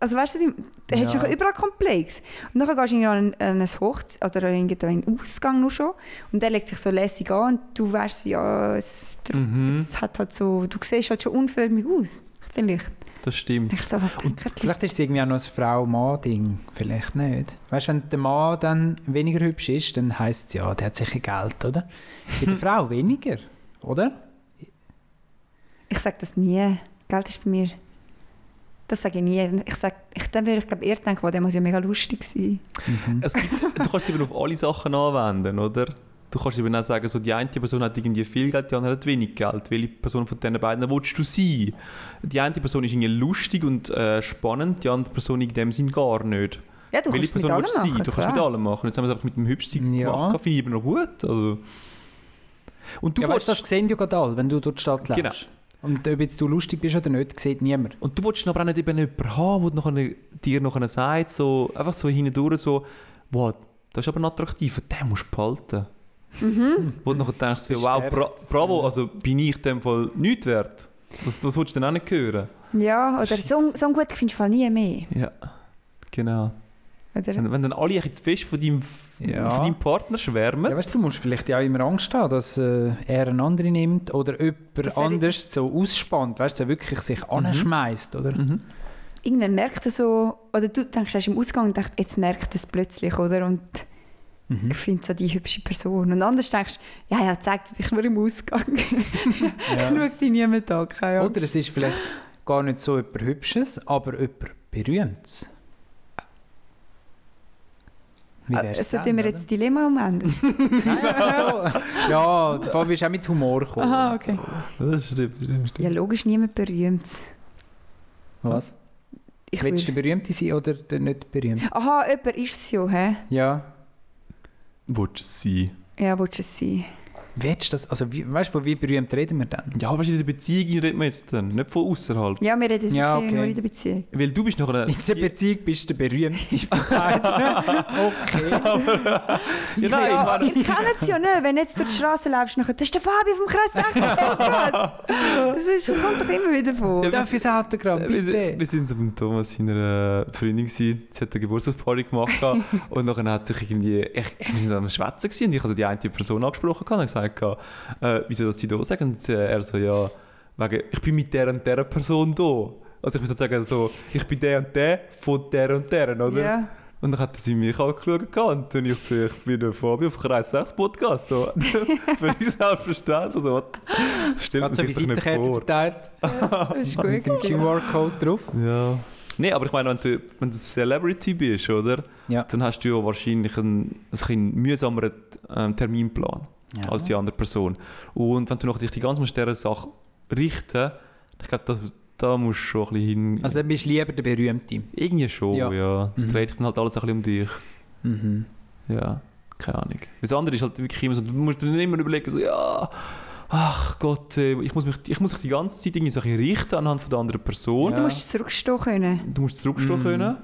also weißt du, was ich- da hättest du Ja. überall Komplex. Und dann gehst du an ein, an ein Hochze- oder an irgendeinen Ausgang nur schon und der legt sich so lässig an und du weißt, ja, es, Mhm. es hat halt so, du siehst halt schon unförmig aus, vielleicht. Das stimmt. Ich so? Vielleicht ist es irgendwie auch noch ein Frau-Mann-Ding. Vielleicht nicht. Weißt du, wenn der Mann dann weniger hübsch ist, dann heisst es ja, der hat sicher Geld, oder? Bei der Frau weniger, oder? Ich sage das nie. Geld ist bei mir. Das sage ich nie. Ich sag, ich, dann würde ich glaube eher denken, wow, der muss ja mega lustig sein. Mhm. Es gibt, du kannst es eben auf alle Sachen anwenden, oder? Du kannst eben auch sagen, so die eine Person hat irgendwie viel Geld, die andere hat wenig Geld. Welche Person von diesen beiden willst du sein? Die eine Person ist irgendwie lustig und äh, spannend, die andere Person in dem Sinn gar nicht. Ja, du Welche kannst es mit allem willst du machen. sein? Du kannst mit allem machen. Jetzt haben wir es einfach mit dem Hübschsein Ja. gemacht, finde ich aber noch gut. Also. Und du ja, weißt, das sehen ja gerade alle, wenn du durch die Stadt läufst. Genau. Und ob jetzt du lustig bist oder nicht, sieht niemand. Und du willst aber auch nicht eben jemanden haben, der nachher, dir nachher sagt, so, einfach so hindurch so, wow, das ist aber ein attraktiver, den musst du behalten. Mhm. Wo du nachher denkst, so, wow, bra bravo, also bin ich in dem Fall nichts wert. Das, das willst du dann auch nicht hören. Ja, oder so, so gut findest du nie mehr. Ja, genau. Oder? Wenn, wenn dann alle zu fest von deinem, Ja. von deinem Partner schwärmen, Ja, weißt, du musst vielleicht ja auch immer Angst haben, dass äh, er einen anderen nimmt oder jemand er- anders so ausspannt, weißt du, so wirklich sich anschmeißt, oder? Mhm. Irgendwann merkt er so, oder du denkst, er ist im Ausgang und denkst, jetzt merkt er es plötzlich, oder? Und Mhm. ich finde so die hübsche Person. Und anders denkst du, ja, ja, zeig dir dich nur im Ausgang. Ja. Schau dich niemand an, keine Angst. Oder es ist vielleicht gar nicht so etwas Hübsches, aber etwas Berühmtes. Wie wär's Also, dann, tun wir jetzt das Dilemma umwenden? Nein, also, ja, der Fabi ist auch mit Humor gekommen. Aha, okay. das stimmt, das stimmt. Ja, logisch niemand berühmt. Was? Ich Willst du der Berühmte sein oder der nicht berühmt? Aha, jemand ist es ja, hä? Ja. Willst du es sein? Ja, willst du es sein? Willst du das? Also, wie, weißt du, von wie berühmt reden wir dann? Ja, weißt du, in der Beziehung reden wir jetzt dann, nicht von außerhalb. Ja, wir reden Ja, okay. nur in der Beziehung. Weil du bist noch eine... In der Beziehung bist du der Berühmte okay. ja, nein, ich Ja, ihr kennt es ja nicht, wenn du jetzt durch die Straße läufst, nachher, das ist der Fabio vom Kreis 16 Podcast. Das ist, kommt doch immer wieder vor. Ja, Darf ich das Autogramm, wir, sind- bitte? wir sind so beim Thomas seiner Freundin gewesen. Sie hat eine Geburtstagsparty gemacht gehabt. und dann hat sich irgendwie, ich, wir sind am Schwätzen gewesen, und ich habe so die eine Person angesprochen gehabt und gesagt, gehabt, äh, wieso dass sie da sagen? Und er so, ja, wegen, ich bin mit der und der Person da. Also ich bin sozusagen so, ich bin der und der von der und der, oder? Ja. Und dann hat sie mich angeschaut und dann ich so, ich bin der Fabio vom Kreis 6 Podcast. So. Für mich selbstverständlich. Also, what? das man Hat so sich nicht vor. verteilt Das ist gut. mit dem. QR-Code drauf. Ja. Nee, aber ich meine, wenn du, wenn du Celebrity bist, oder? Ja. Dann hast du ja wahrscheinlich einen, ein bisschen mühsameren ähm, Terminplan Ja. als die andere Person. Und wenn du noch dich die ganze dieser Sache richten, ich glaube, da, da musst du schon ein bisschen hin. Also dann bist du lieber der Berühmte. irgendwie schon, Ja. ja. Es Mhm. dreht sich dann halt alles ein bisschen um dich. Mhm. Ja, keine Ahnung. Das andere ist halt wirklich immer so, du musst dir dann immer überlegen, so, ja, ach Gott, ich muss mich, ich muss mich die ganze Zeit irgendwie so ein bisschen richten anhand von der anderen Person. Und du musst zurückstehen können. Du musst zurückstehen Mhm. können.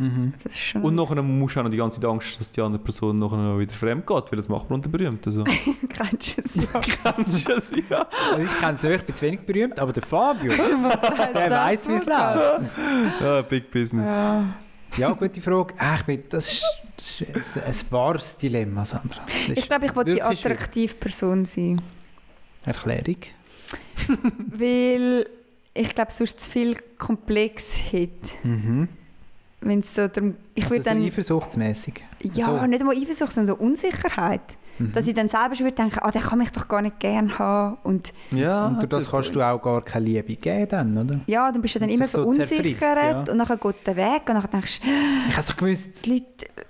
Mhm. Das ist schon... Und nachher musst du auch noch die ganze Zeit Angst, dass die andere Person nachher noch wieder fremd geht, weil das macht man unter berühmt. Also. Kennst du es ja. Kannst du es, ja. Also ich kenne es nicht, ich bin zu wenig berühmt, aber der Fabio, der weiß, wie es läuft. ja, Big Business. Ja. Ja, gute Frage. Ah, ich bin, das ist, das ist ein, ein wahres Dilemma, Sandra. Ich glaube, ich wollte die attraktive Person sein. Erklärung. Weil ich glaube, sonst zu viel komplex hätte. Mhm. Wenn es so darum... Ich also würde so dann... eifersuchtsmässig. Ja, so. nicht einmal Eifersucht, sondern so Unsicherheit. Mhm. Dass ich dann selber schon würde denken, ah, der kann mich doch gar nicht gern haben. Und Ja, Und durch das kannst du auch gar keine Liebe geben dann, oder? ja, dann bist du dann Und immer sich so verunsichert zerfrisst, ja. und dann geht der Weg und dann denkst du, Ich habe doch gewusst, die Leute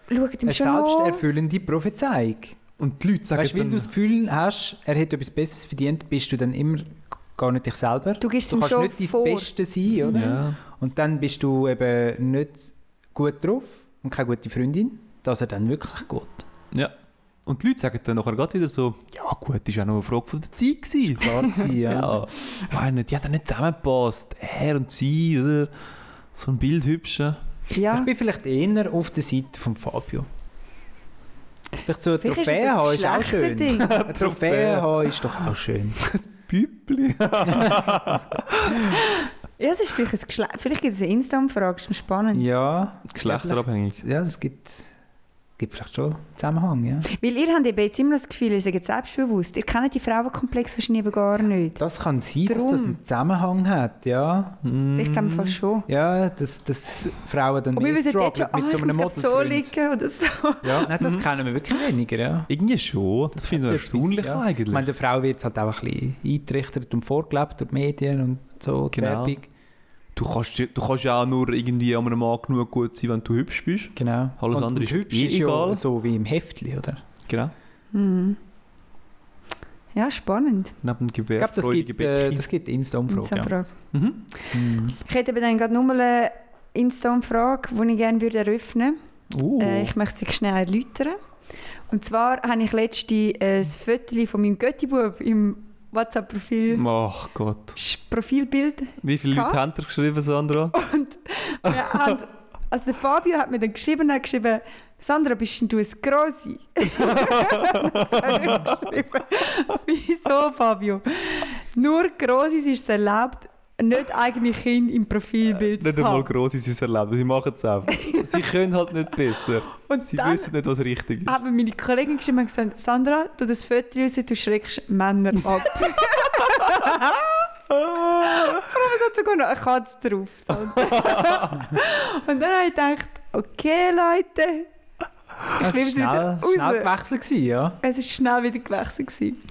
schauen ihm eine schon an. selbsterfüllende Prophezeiung. Und die Leute sagen Weißt du, weil dann, du das Gefühl hast, er hätte etwas Besseres verdient, bist du dann immer gar nicht dich selber. Du gibst Du ihm kannst schon nicht dein vor. Beste sein, oder? ja. Und dann bist du eben nicht gut drauf und keine gute Freundin, dass er dann wirklich geht. ja. Und die Leute sagen dann nachher gerade wieder so, ja gut, das war auch noch eine Frage von der Zeit. Gewesen. Klar gewesen, ja. Ja, meine, die hat dann nicht zusammengepasst. Er und sie, oder? So ein Bild hübsche. Ja, Ich bin vielleicht eher auf der Seite von Fabio. Vielleicht so eine Trophäe ein haben ist auch schön. Eine Trophäe haben ist doch auch schön. Büppli. ja, es ist vielleicht ein Geschle Vielleicht gibt es eine Insta-Umfrage, ist spannend. Ja, Geschlechterabhängig. ja, es gibt, gibt vielleicht schon Zusammenhang, ja. Weil ihr habt eben jetzt immer das Gefühl, ihr seid selbstbewusst. Ihr kennt die Frauenkomplex wahrscheinlich eben gar nicht. Das kann sein, dass Drum. das einen Zusammenhang hat, ja. Ich glaube fast schon. Ja, dass, dass Frauen dann mehr strugglen mit so ich einem grad so liegen oder so. Ja, nein, das kennen wir wirklich weniger, ja. Irgendwie schon. Das finde ich erstaunlich ja. eigentlich. Ich meine, der Frau wird es halt auch ein bisschen eingerichtet und vorgelebt durch die Medien und so, die Genau. Werbung. Du kannst, ja- du kannst ja auch nur irgendwie an einem Mann genug gut sein, wenn du hübsch bist. Genau. Alles und, andere und ist hübsch ist ja egal. so wie im Heftli, oder? Genau. Hm. Ja, spannend. Neben dem Ich glaube, das gibt, äh, das gibt Insta-Umfrage. Ja. Insta-Frage. Mhm. Mhm. Ich hätte aber dann gerade nur mal eine Insta-Umfrage, die ich gerne würde eröffnen Uh. würde. Äh, ich möchte sie schnell erläutern. Und zwar habe ich letztens ein Foto von meinem Göttibub im WhatsApp-Profil, Ach Gott. Profilbild. Wie viele Ka? Leute haben dir geschrieben, Sandra? Wir haben, also der Fabio hat mir dann geschrieben, hat geschrieben, Sandra, bist denn du ein Grossi? Wieso, Fabio? Nur Grossis ist es erlaubt, nicht eigene Kind im Profilbild Nicht zu einmal gross ist es erlebt, sie machen es einfach. sie können halt nicht besser. Und Sie dann wissen nicht, was richtig ist. mir meine Kollegin geschrieben und gesagt, Sandra, du das Foto raus, du schreckst Männer ab. Aber es hat sogar noch eine Katze drauf. Und dann habe ich gedacht, okay Leute, Das nehme war es wieder schnell, raus. schnell gewechselt, gewesen, ja. es ist schnell wieder gewechselt. Gewesen.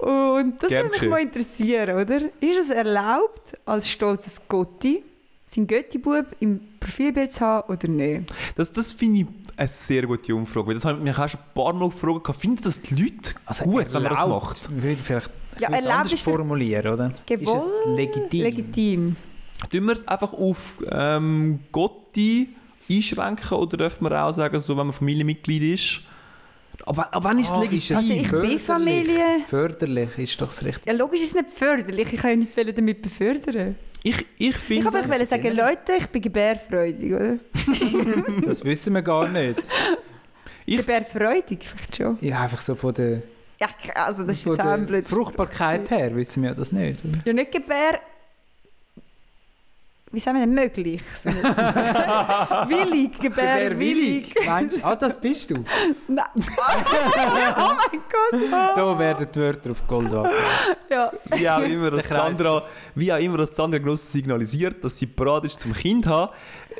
Und das Gern würde mich mal interessieren, oder? Ist es erlaubt, als stolzes Gotti seinen Götti-Bub im Profilbild zu haben oder nicht? Das, das finde ich eine sehr gute Umfrage. weil Das habe ich mich auch schon ein paar Mal gefragt. Finden das die Leute gut, wenn man das erlaubt, macht? Würde ich vielleicht Ja, etwas erlaubt anders ist formulieren, oder? Gewollt, Ist es legitim? legitim. Tun wir es einfach auf ähm, Gotti einschränken oder dürfen wir auch sagen, so, wenn man Familienmitglied ist? Aber, aber wann ist es legitim? Also ich bin. Familie. Förderlich ist doch das Richtige. Ja, logisch ist es nicht förderlich. Ich kann ja nicht damit befördern. ich, ich Ich finde... kann einfach wollen sagen, Leute, ich bin gebärfreudig, oder? Das wissen wir gar nicht. Ich- Gebärfreudig vielleicht schon. Ja, einfach so von der, Ja, also das ist jetzt auch ein der blöd. Fruchtbarkeit her wissen wir ja das nicht. Oder? Ja, nicht gebär... Wie sagen wir denn möglich? So willig, gebärwillig. Meinst du? Ah, das bist du. Nein. oh mein Gott. Da werden die Wörter auf Gold ab. Ja. Wie auch immer, dass Sandra, wie auch immer, dass Sandra Genossen signalisiert, dass sie bereit ist zum Kind zu haben.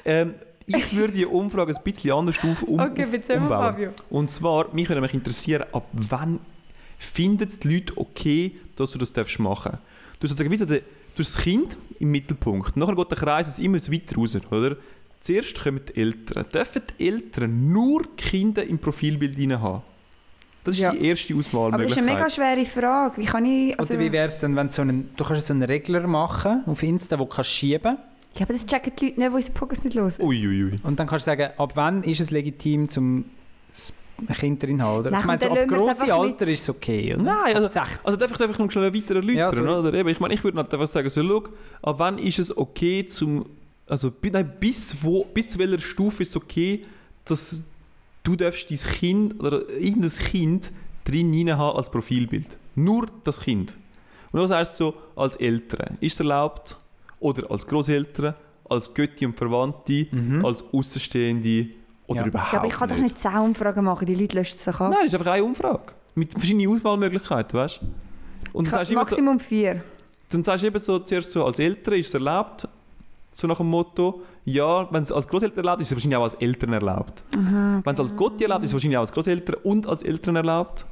Ähm, ich würde die Umfrage ein bisschen anders auf, um, Okay, auf- umbauen. Fabio. Und zwar, mich würde mich interessieren, ab wann finden es die Leute okay, dass du das darfst machen Du hast sozusagen wie so den, du hast das Kind im Mittelpunkt. Nachher geht der Kreis immer weiter raus, oder? Zuerst kommen die Eltern. Dürfen die Eltern nur Kinder im Profilbild rein haben? Das ist Ja. die erste Aber das ist eine mega schwere Frage. Wie kann ich... Also, Oder wie wäre es denn, wenn du so einen, du kannst so einen Regler machen auf Insta, wo du kannst schieben ja, aber das checken die Leute nicht, die unseren Podcast nicht hören. Uiuiui. und dann kannst du sagen, ab wann ist es legitim, zum das Kind drin haben, oder? Nein, ich meine, so ab lassen wir es grosse einfach Alter mit. ist es okay, oder? Nein, also- 16. Also darf ich einfach noch schnell weiter erläutern, Ja, oder? Eben, ich meine, ich würde halt einfach sagen, so, schau, ab wann ist es okay zum, also nein, bis, wo, bis zu welcher Stufe ist es okay, dass du darfst dein Kind oder irgendein Kind drin rein haben als Profilbild. Nur das Kind. Und was heißt so als Eltern? Ist es erlaubt? Oder als Großeltern? Als Götti und Verwandte? Mhm. Als Außenstehende? Oder Ja. überhaupt Ja, aber ich kann doch nicht 10 Umfragen machen, die Leute löschen es doch ab. Nein, das ist einfach eine Umfrage. Mit verschiedenen Auswahlmöglichkeiten, weißt du? Und Ich dann kann sagst, du immer so, Maximum 4. dann sagst du eben so, zuerst so, als Eltern ist es erlaubt, so nach dem Motto, ja, wenn es als Großeltern erlaubt ist, ist es wahrscheinlich auch als Eltern erlaubt. Wenn es als Gott erlaubt ist, ist es wahrscheinlich auch als Großeltern und als Eltern erlaubt.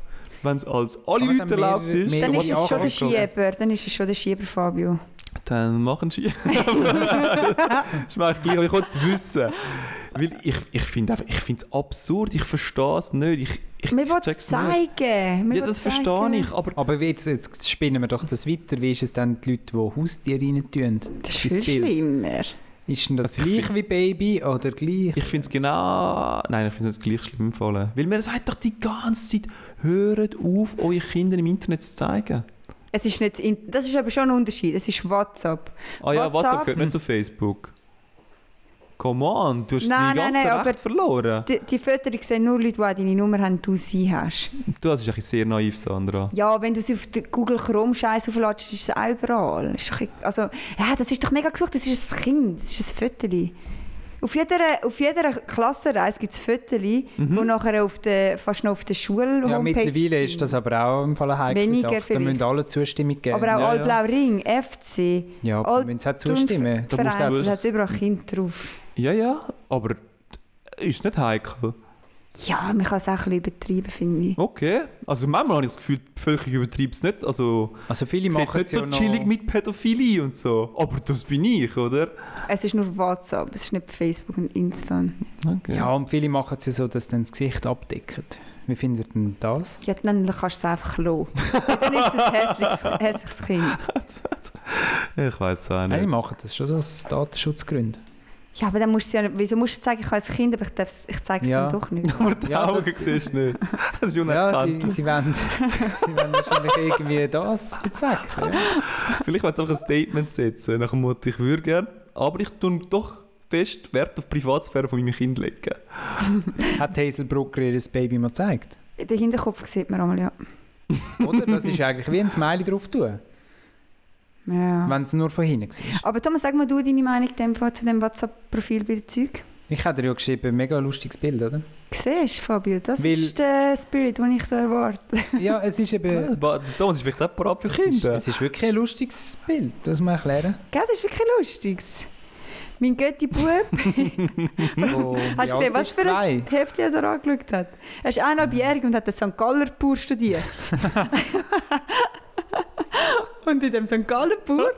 Wenn es als alle Aber Leute erlaubt mehrere- ist, mehr- Dann ist es schon der. Schieber. Dann ist es schon der Schieber, Fabio. dann machen sie. das mache ich gleich, aber ich wollte es wissen. Weil ich, ich finde es absurd, ich verstehe es nicht. Ich, ich Wir wollen es zeigen. Wir Ja, wollen das es verstehe zeigen. ich, aber Aber jetzt, jetzt spinnen wir doch das weiter. Wie ist es dann die Leute, die Haustiere rein tun? Das ist viel schlimmer. Ist denn das Also ich gleich wie Baby oder gleich? Ich finde es genau. Nein, ich finde es gleich schlimm. Fallen. Weil mir sagt doch die ganze Zeit, hört auf, eure Kinder im Internet zu zeigen. Es ist nicht, das ist aber schon ein Unterschied. Es ist WhatsApp. Ah ja, WhatsApp? WhatsApp gehört nicht zu Facebook. Come on, du hast Nein, die ganze nein, Recht verloren. Die, die Fotos sehen nur Leute, die auch deine Nummer haben, du sie hast. Du, das ist sehr naiv, Sandra. Ja, wenn du sie auf Google Chrome Scheiß aufladest, ist es auch überall. Ist doch, also, ja, das ist doch mega gesucht. Das ist ein Kind, das ist ein Foto. Auf jeder, auf jeder Klassenreise gibt es Fotos, die nachher auf der, fast noch auf der Schul Ja, mittlerweile sind. ist das aber auch im Fall eine heikle Weniger Sache. Da müssen alle Zustimmung geben. Aber auch Ja, ja. Altblau Ring, FC, ja, Alt- wenn sie auch zustimmen. Da zuerst- da hat überall Kinder drauf. Ja, ja, aber ist nicht heikel. Ja, man kann es auch ein bisschen übertreiben, finde ich. Okay. Also manchmal habe ich das Gefühl, die Bevölkerung übertreibt es nicht. Also, Also viele machen nicht es so ja noch... chillig mit Pädophilie und so. Aber das bin ich, oder? Es ist nur WhatsApp, es ist nicht Facebook und Insta. Okay. Ja, und viele machen es ja so, dass dann das Gesicht abdecken. Wie findet ihr denn das? Ja, dann kannst du es einfach lassen. Dann ist es ein hässliches, hässliches Kind. Ich weiß es auch Nein, die nicht. machen das schon so aus Datenschutzgründen. Ja, aber dann musst du ja, wieso musst du sagen, ich habe ein Kind, aber ich, ich zeige es Ja. dann doch nicht. Aber die Ja, Augen das- siehst du nicht. Das ist Ja, unerkannt. sie, sie, wollen, sie wollen wahrscheinlich irgendwie das bezwecken. Ja. Vielleicht wollen sie einfach ein Statement setzen, nach dem Motto, ich würde gerne, aber ich tue doch fest Wert auf die Privatsphäre von meinem Kind legen. Hat Hazel Brucker ihr das Baby mal gezeigt? Den Hinterkopf sieht man einmal, ja. Oder? Das ist eigentlich wie ein Smiley drauf tun. Ja. wenn es nur von hinten war. Aber Thomas, sag mal du deine Meinung dem, zu dem WhatsApp-Profilbild-Zeug. Ich habe dir ja geschrieben, mega lustiges Bild, oder? Siehst du, Fabio, das Weil- ist der Spirit, den ich da erwarte. Ja, es ist eben... Thomas ist vielleicht auch parat für Es ist, Kinder. es ist wirklich ein lustiges Bild, das muss man erklären. Gell, das ist wirklich lustig. Mein Götti-Bub, Wo, hast du gesehen, was für ein Heftchen er angeschaut hat? Er ist eineinhalbjährig und hat den St. Galler Pur studiert. Und in dem St. Galler Pur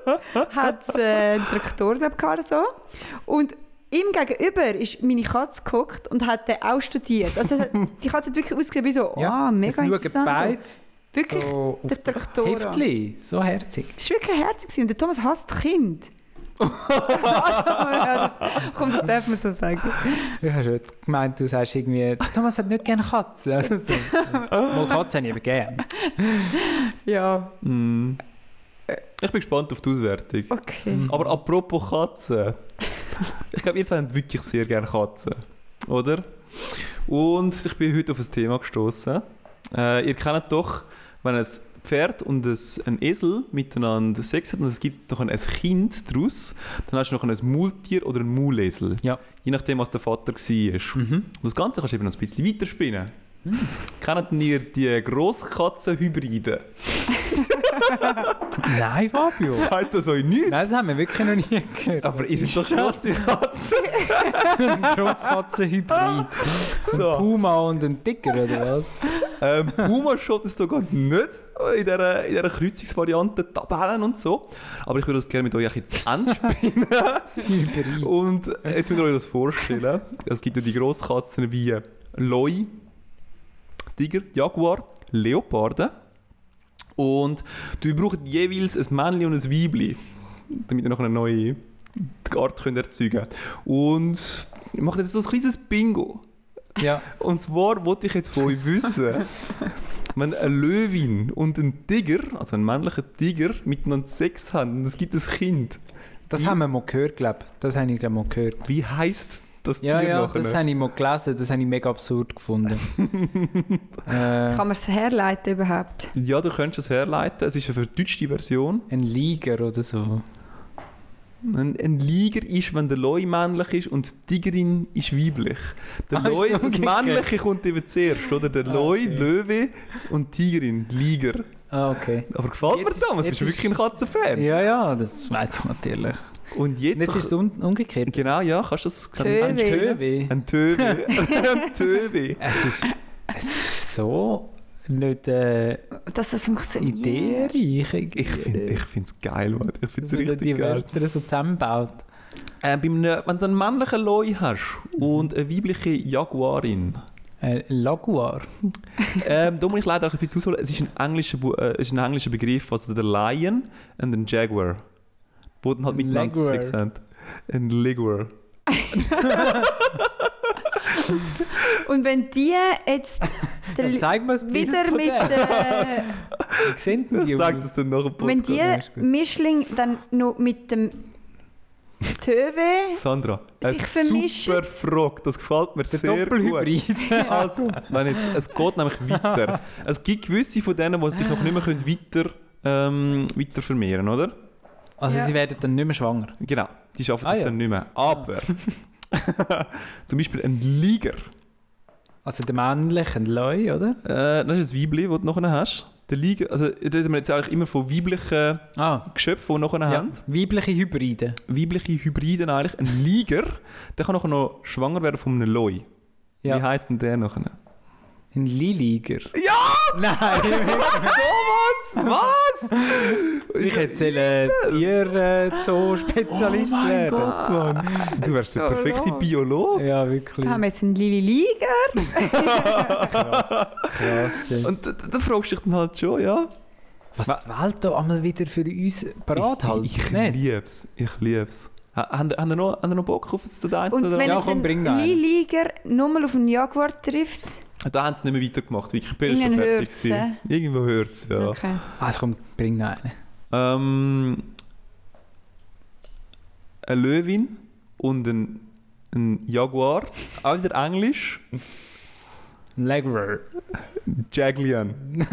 hat es äh, einen Traktor oder so. Und ihm gegenüber ist meine Katze geguckt und hat den auch studiert. Also die Katze hat wirklich ausgesehen wie so, Ja, ah, mega es schauen interessant. So. Wirklich, so der Traktor. Heftli, so herzig. das war wirklich herzig. Und der Thomas hasst Kind. also, ja, das, komm, das darf man so sagen. Ich habe jetzt gemeint, du sagst irgendwie, Thomas hat nicht gerne Katzen. Also so. Mal Katzen habe ich aber gerne. Ja, Mm. Ich bin gespannt auf die Auswertung. okay. Aber apropos Katzen. Ich glaube, ihr zwei habt wirklich sehr gerne Katzen. Oder? Und ich bin heute auf ein Thema gestoßen. Äh, ihr kennt doch, wenn ein Pferd und ein, ein Esel miteinander Sex hat und es gibt noch ein Kind daraus, dann hast du noch ein Maultier oder ein Maulesel. Ja. Je nachdem, was der Vater war. Mhm. Und das Ganze kannst du eben noch ein bisschen weiterspinnen. Kennt ihr die Grosskatzen-Hybride? Nein, Fabio. Sagt das euch nicht? Nein, das haben wir wirklich noch nie gehört. Aber ihr seid doch grosse Katzen. ein Grosskatzen-Hybrid. Ein So. Puma und ein Dicker, oder was? Ähm, Puma schaut es sogar nicht in dieser, in dieser Kreuzungsvariante, Tabellen und so. Aber ich würde das gerne mit euch jetzt anspielen. Hybrid. und jetzt müsst ihr euch das vorstellen. Es gibt ja die Grosskatzen wie Loi, Tiger, Jaguar, Leoparden. Und du braucht jeweils ein Männchen und ein Weibli, damit ihr noch eine neue Art könnt erzeugen könnt. Und ich mache jetzt so ein kleines Bingo. Ja. Und zwar wollte ich jetzt von euch wissen, wenn eine Löwin und ein Tiger, also ein männlicher Tiger, miteinander Sex haben und es gibt ein Kind, Das haben wir mal gehört, glaube ich. Das habe ich glaub, mal gehört. wie heisst das Ja, Tier ja, nachher? das habe ich mal gelesen. Das habe ich mega absurd gefunden. äh, Kann man es herleiten überhaupt? Ja, du könntest es herleiten. Es ist eine verdeutschte Version. ein Liger oder so. Ein, ein Liger ist, wenn der Loi männlich ist und die Tigerin ist weiblich. Der Ah, so das. Männliche kommt eben zuerst, oder? Der Ah, Loi, okay. Löwe und Tigerin, Liger. Ah, okay. Aber gefällt Jetzt mir das? Bist du wirklich ein Katzenfan? Ja, ja, das weiß ich natürlich. Und jetzt... Jetzt ist es un umgekehrt. Genau, ja, kannst du das... kannst Töwe. Ein Töwe. Ein Töwe. ein Töwe. Es ist, es ist so nicht äh, Dass das funktioniert. ideenreich. Ich finde es geil, Mann. Ich finde es Wenn man die richtig geil. Wörter so zusammenbaut. Äh, einem, wenn du einen männlichen Loi hast und eine weibliche Jaguarin, Äh, Laguar. ähm, da muss ich leider auch ein bisschen ausholen. Es ist ein englischer, äh, es ist ein englischer Begriff, also der Lion und ein Jaguar. Wo dann halt miteinander. Sex haben. Ein Liguar. Und wenn die jetzt der, Ja, zeig mal das Bild wieder mit dem. äh, Wie sehen denn die Ich zeige aus? das dann nach dem wenn die. Mischling dann noch mit dem Töwe Sandra, eine super Frage. Das gefällt mir Der sehr gut. Also, wenn jetzt, es geht nämlich weiter. Es gibt gewisse von denen, die sich noch nicht mehr können weiter, ähm, weiter vermehren oder? Also Ja. sie werden dann nicht mehr schwanger. Genau, die schaffen Ah, das ja. dann nicht mehr. Aber zum Beispiel ein Liger, Also der männliche, ein Leu, oder? äh, das ist ein Weibli, das du nachher hast. Der Liger, also reden wir jetzt eigentlich immer von weiblichen Ah, Geschöpfen, die nachher ja. haben. Weibliche Hybride. Weibliche Hybriden eigentlich. Ein Liger, der kann nachher noch schwanger werden von einem Loi. Ja. Wie heisst denn der nachher? Ein Liliger. Ja! Nein! Thomas! Was? ich hätte äh, Tier-Zoo-Spezialist oh mein werden. Gott, Mann. Du wärst der perfekte Biologe. Ja, wirklich. Da haben wir jetzt einen Lili Liger. Krass. ey. Und da, da fragst du dich dann halt schon, ja. Was die Welt da einmal wieder für uns parat hält. Ich, ich Nicht? lieb's. Ich lieb's. Ha- Haben ihr noch, noch Bock auf das zu deinen? Und oder? wenn Ja, jetzt komm, bring ein einen. Lili Liger nochmal auf einen Jaguar trifft, Da haben sie nicht mehr weitergemacht. Ich bin schon fertig. hört's, gewesen. Irgendwo hört es, ja. okay. Also komm, bring noch einen. Ähm, eine Löwin und ein, ein Jaguar, auch wieder Englisch. Legwer. Jaglian.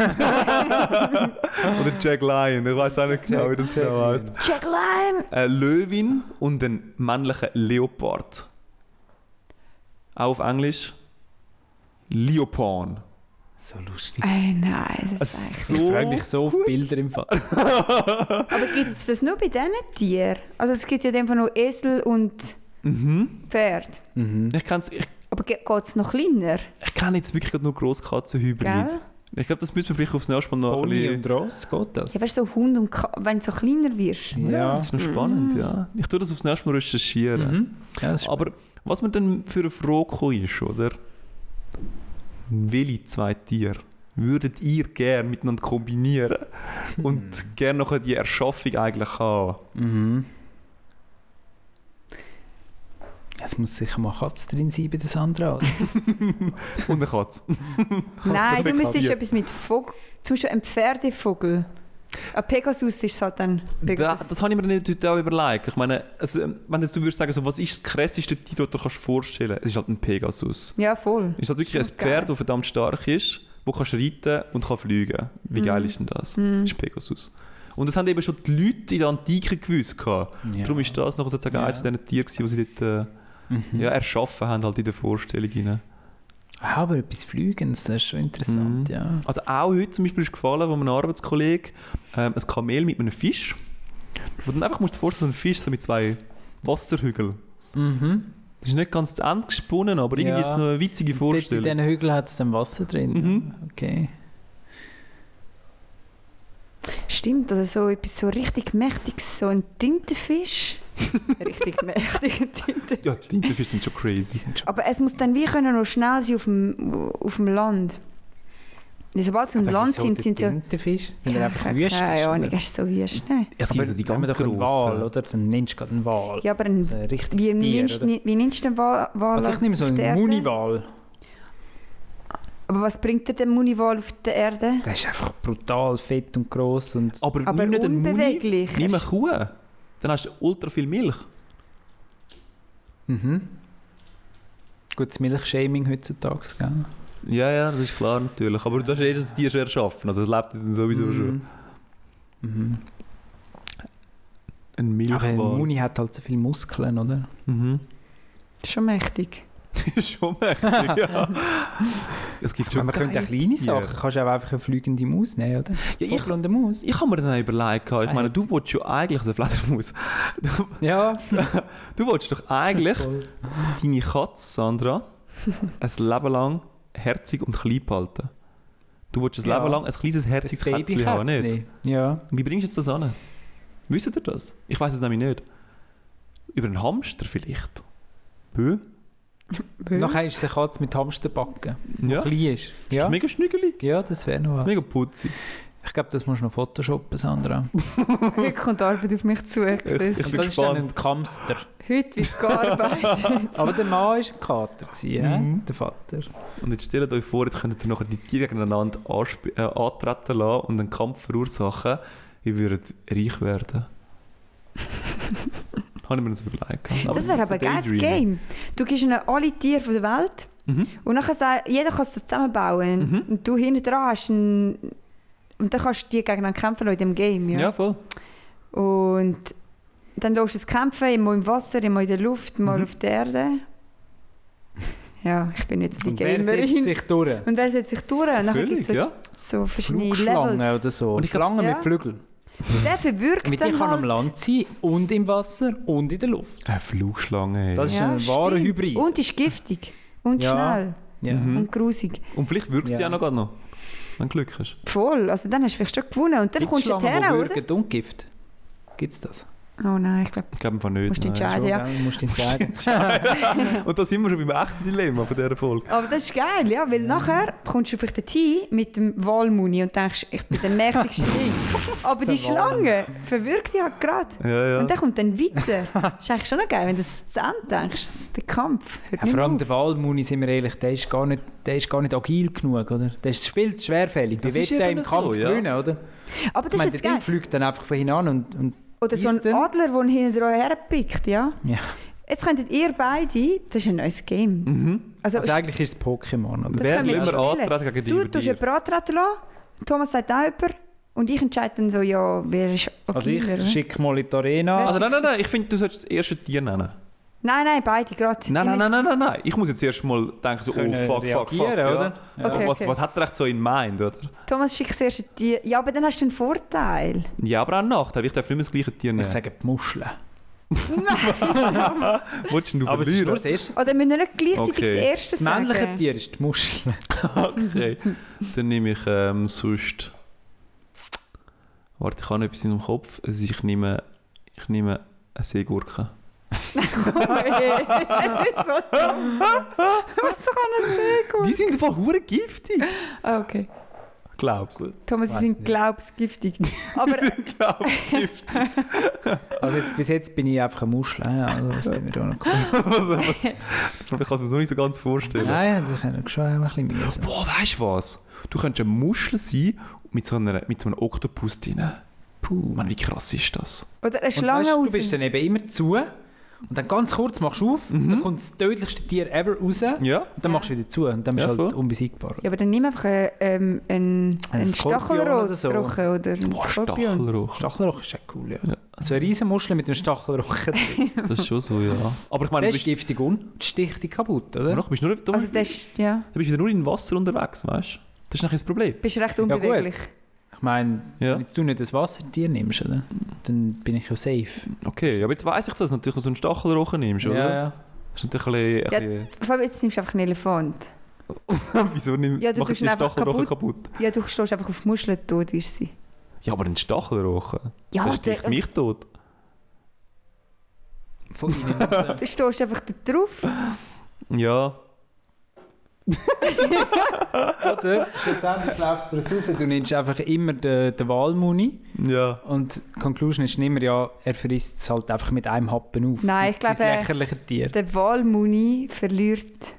Oder Jaglion, ich weiß auch nicht genau, wie das genau heißt. Jack Lion! Eine Löwin und ein männlicher Leopard. Auch auf Englisch. Leopan. So lustig. Ey, nein, das ist eigentlich... Ich freue mich so auf Bilder im Fall. Aber gibt es das nur bei diesen Tieren? Also es gibt ja in dem Fall noch Esel und Mhm. Pferd. Mhm. Ich kenne ich, Aber geht es noch kleiner? ich kenn jetzt wirklich nur Grosskatzenhybrid. Ich glaube, das müssen wir vielleicht aufs nächste Mal noch ein Pony bisschen... und Ross, geht das? Ja, weißt du, so Hund und Ka wenn du so kleiner wirst. Ja, das ist noch spannend, Mhm. ja. Ich tue das aufs nächste Mal recherchieren. Mhm. Ja, Aber was mir dann für eine Frage ist, oder? Welche zwei Tiere würdet ihr gerne miteinander kombinieren und gerne noch die Erschaffung eigentlich haben? Mhm. Es muss sicher mal Katze drin sein bei der Sandra. Und eine Katze. Nein, du müsstest etwas mit Vogel... Zum Beispiel ein Pferdevogel. Ein Pegasus ist es halt dann. Da, Pegasus. das habe ich mir nicht heute auch überlegt. Ich meine, also, wenn jetzt du würdest sagen, so, was ist das krasseste Tier, das du dir kannst vorstellen kannst, es ist halt ein Pegasus. Ja, voll. Es ist halt wirklich Schon ein Pferd, geil. das verdammt stark ist, das kannst reiten und kann fliegen. Wie geil ist denn das? Mhm. Das ist Pegasus. Und das haben eben schon die Leute in der Antike gewusst. gehabt. Ja. Darum ist das noch sozusagen Ja. eines von diesen Tieren, die sie dort äh, Mhm. ja, erschaffen haben, halt in der Vorstellung. Rein. Ah, aber etwas Flügens, das ist schon interessant, Mhm. ja. Also auch heute zum Beispiel ist gefallen, wo mein Arbeitskollege ähm, ein Kamel mit einem Fisch, wo du dann einfach musst dir vorstellen, so ein Fisch so mit zwei Wasserhügeln. Mhm. Das ist nicht ganz zu Ende gesponnen, aber irgendwie Ja. ist es noch eine witzige Dort in Vorstellung. diesen Hügeln hat es dann Wasser drin. Mhm. Okay. Stimmt, oder so etwas so richtig Mächtiges, so ein Tintenfisch. Richtig mächtiger Tintenfisch. Ja, die Tintenfische sind schon crazy. Aber es muss dann wie können noch schnell sein auf dem, auf dem Land. Sobald sie im Land sind, sind sie ja... Tintenfisch? Wenn er Ja, einfach ich wüst ist. keine Ahnung, er ist so wüst. Ne? Es gibt so die ganz doch einen Wal, grossen. oder? Dann nennst du gerade einen Wal. Ja, aber ein, So ein wie, Tier, nimmst, wie nimmst du den Wal, Wal Also ich nehme so einen? Muniwal. Aber was bringt dir der Muniwal auf der Erde? Der ist einfach brutal fett und gross und... Aber, Aber nimm nicht einen Muni, unbeweglich. nimm eine Kuh. Dann hast du ultra viel Milch. Mhm. Gutes Milchshaming heutzutage, gell? Ja, ja, das ist klar natürlich. Aber du hast eh das Tier schon erschaffen, also es lebt dann sowieso schon. Mhm. Ein Aber ein Milchwal. Muni hat halt so viele Muskeln, oder? Mhm. Das ist schon mächtig. schon mächtig, ja. Es gibt schon Man könnte geile kleine. Sachen, kannst du auch einfach eine fliegende Maus nehmen, oder? Ja, ich, Vogel und eine Maus. ich habe mir dann auch überlegt, ich meine, du willst ja eigentlich, also Fledermaus, Ja. du willst doch eigentlich deine Katze, Sandra, ein Leben lang herzig und klein behalten. Du willst ein Ja. Leben lang ein kleines herziges Kätzchen haben, nicht? Babykätzchen. Ja. Wie bringst du jetzt das an? Wisst ihr das? Ich weiß es nämlich nicht. Über einen Hamster vielleicht? Bö? Nachher ist es eine Katze mit Hamsterbacken, die Ja. klein ist. Ist Ja, doch mega schnügelig. ja das wäre noch was. Mega putzig. Ich glaube, das musst du noch photoshoppen, Sandra. Heute kommt Arbeit auf mich zu. Ich. Ich bin das ist dann gespannt. ein Kamster. Heute wird gearbeitet. Aber der Mann war ein Kater, gewesen? Mhm. der Vater. Und jetzt stellt euch vor, jetzt könntet ihr nachher die Tiere gegeneinander äh, antreten lassen und einen Kampf verursachen. Ihr würdet reich werden. Habe ich mir das überlegt. Das wäre aber ein geiles Game. Du gibst ihnen alle Tiere von der Welt Mhm. und nachher sagt, jeder kann es zusammenbauen. Mhm. Und du hinten dran hast einen... Und dann kannst du die gegeneinander kämpfen in dem Game. Ja. Ja? voll. Und dann lässt du es kämpfen, immer im Wasser, immer in der Luft, mal Mhm. auf der Erde. Ja, ich bin jetzt die Und wer setzt Gamerin. sich durch? Und wer setzt sich durch? Und nachher gibt Völlig, es ja. so verschiedene Levels. oder so. Und ich Schlangen Ja. mit Flügeln. Der verwirkt Mit dir dann kann halt. am Land sein und im Wasser und in der Luft. Eine Flugschlange. Hey. Das ist Ja, ein wahrer stimmt. Hybrid. Und ist giftig. Und Ja. schnell. Ja. Mhm. Und grusig. Und vielleicht wirkt sie Ja. auch noch, gerade noch. Wenn du Glück hast. Voll. Also dann hast du vielleicht schon gewonnen. Und dann Gibt es kommst du her, oder? würgen und Gift? Gibt es das? Oh nein, ich glaube, Ich glaube einfach nicht. Musst du nein. entscheiden. Schon, ja. gell? Du musst entscheiden. Und da sind wir schon beim echten Dilemma von dieser Folge. aber das ist geil, ja, weil nachher kommst du vielleicht dorthin mit dem Walmuni und denkst, ich bin der mächtigste Ding. Aber die Der Schlange verwirkt dich halt gerade. Ja, ja. Und dann kommt dann weiter. Das ist eigentlich schon noch geil, wenn du das zu Ende denkst. Der Kampf hört Ja, nicht vor allem auf. der Walmuni, sind wir ehrlich, der ist gar nicht, der ist gar nicht agil genug, oder? Der ist viel zu schwerfällig. Der eben im so, Kampf ja. gewinnen, oder? Aber Ich das ist meine, jetzt der geil. Ding fliegt dann einfach von hinan und, und Oder so ein Adler, der ihn hinten dran herpickt, ja? Ja. Jetzt könntet ihr beide, das ist ein neues Game. Mhm. Also, Also eigentlich ist es Pokémon, oder? Das Wer spielen. antreten gegen dich du tust jemanden antreten lassen, Thomas sagt auch jemand und ich entscheide dann so, ja, wer ist Also agiler, ich oder? schicke mal in die Arena. Also nein, nein, nein, ich finde, du solltest das erste Tier nennen. Nein, nein, beide gerade. Nein, Ich nein, nein, nein, nein, nein. Ich muss jetzt erst mal denken, so, oh fuck, fuck, fuck. Ja. oder? Ja. Okay, was, okay. was hat er echt so in mind, oder? Thomas schickt das erste Tier. Ja, aber dann hast du einen Vorteil. Ja, aber auch einen Nachteil. Ich darf nicht mehr das gleiche Tier nehmen. Ich sage die Muscheln. Willst du Aber es ist nur verlieren? das erste. Oder müssen wir nicht gleichzeitig Okay. das erste Das sagen? männliche Tier ist die Muschel. Okay. Dann nehme ich ähm, sonst... Warte, ich habe noch etwas in dem Kopf. Also ich nehme... Ich nehme eine Seegurke. Es ist so dumm. Was kann er sehr gut? Die sind einfach hure giftig. Ah, okay. Glaubst du? Thomas, sie sind nicht. glaubensgiftig. Aber Glaubst giftig. Also bis jetzt bin ich einfach eine Muschel. Ja, also das tut mir auch noch was, was, ich kann es mir so nicht so ganz vorstellen. Nein, das kann ich schon ein bisschen mühsam. Boah, weißt du was? Du könntest eine Muschel sein mit so, einer, mit so einem Oktopus drin. Puh, man, wie krass ist das? oder eine Und Schlange weißt, du aus. bist dann eben immer zu und dann ganz kurz machst du auf, dann kommt das tödlichste Tier ever raus und Ja? dann machst du wieder zu und dann bist Ja, du halt voll. unbesiegbar. Ja, aber dann nimm einfach einen, ähm, einen, Ein einen oder so. Stachelrochen oder einen Boah, Skorpion. Stachelrochen. Stachelroch ist ja cool, ja. Ja. So eine riesen Muschel mit einem Stachelroch drin. Das ist schon so, ja. Aber ich meine, Der du ist bist, giftig und sticht dich kaputt, oder? noch, bist nur, du, Also das ja, du bist wieder nur in Wasser unterwegs, weißt du? Das ist nachher das Problem. bist recht unbeweglich. Ich meine, Ja. wenn du nicht das Wassertier nimmst, oder? dann bin ich ja safe. Okay, aber jetzt weiss ich, dass du natürlich so einen Stachelrochen nimmst, oder? Ja, ja. Das ist natürlich ein Ja. bisschen... Vor allem jetzt nimmst du einfach einen Elefant. Wieso nimm, Ja, du einfach Stachelrochen kaputt. Ja, du stehst einfach auf Muscheln, tot ist sie. Ja, aber ein Stachelrochen? Ja, das sticht der- mich tot. Von innen aus, Du stehst einfach da drauf. Ja. Oder? Schlussendlich läufst du raus, du nimmst einfach immer den, den Walmuni Ja. und die Conclusion ist immer, ja, er frisst es halt einfach mit einem Happen auf. Nein, Das- ich glaube, Das lächerliche Tier. Der Walmuni verliert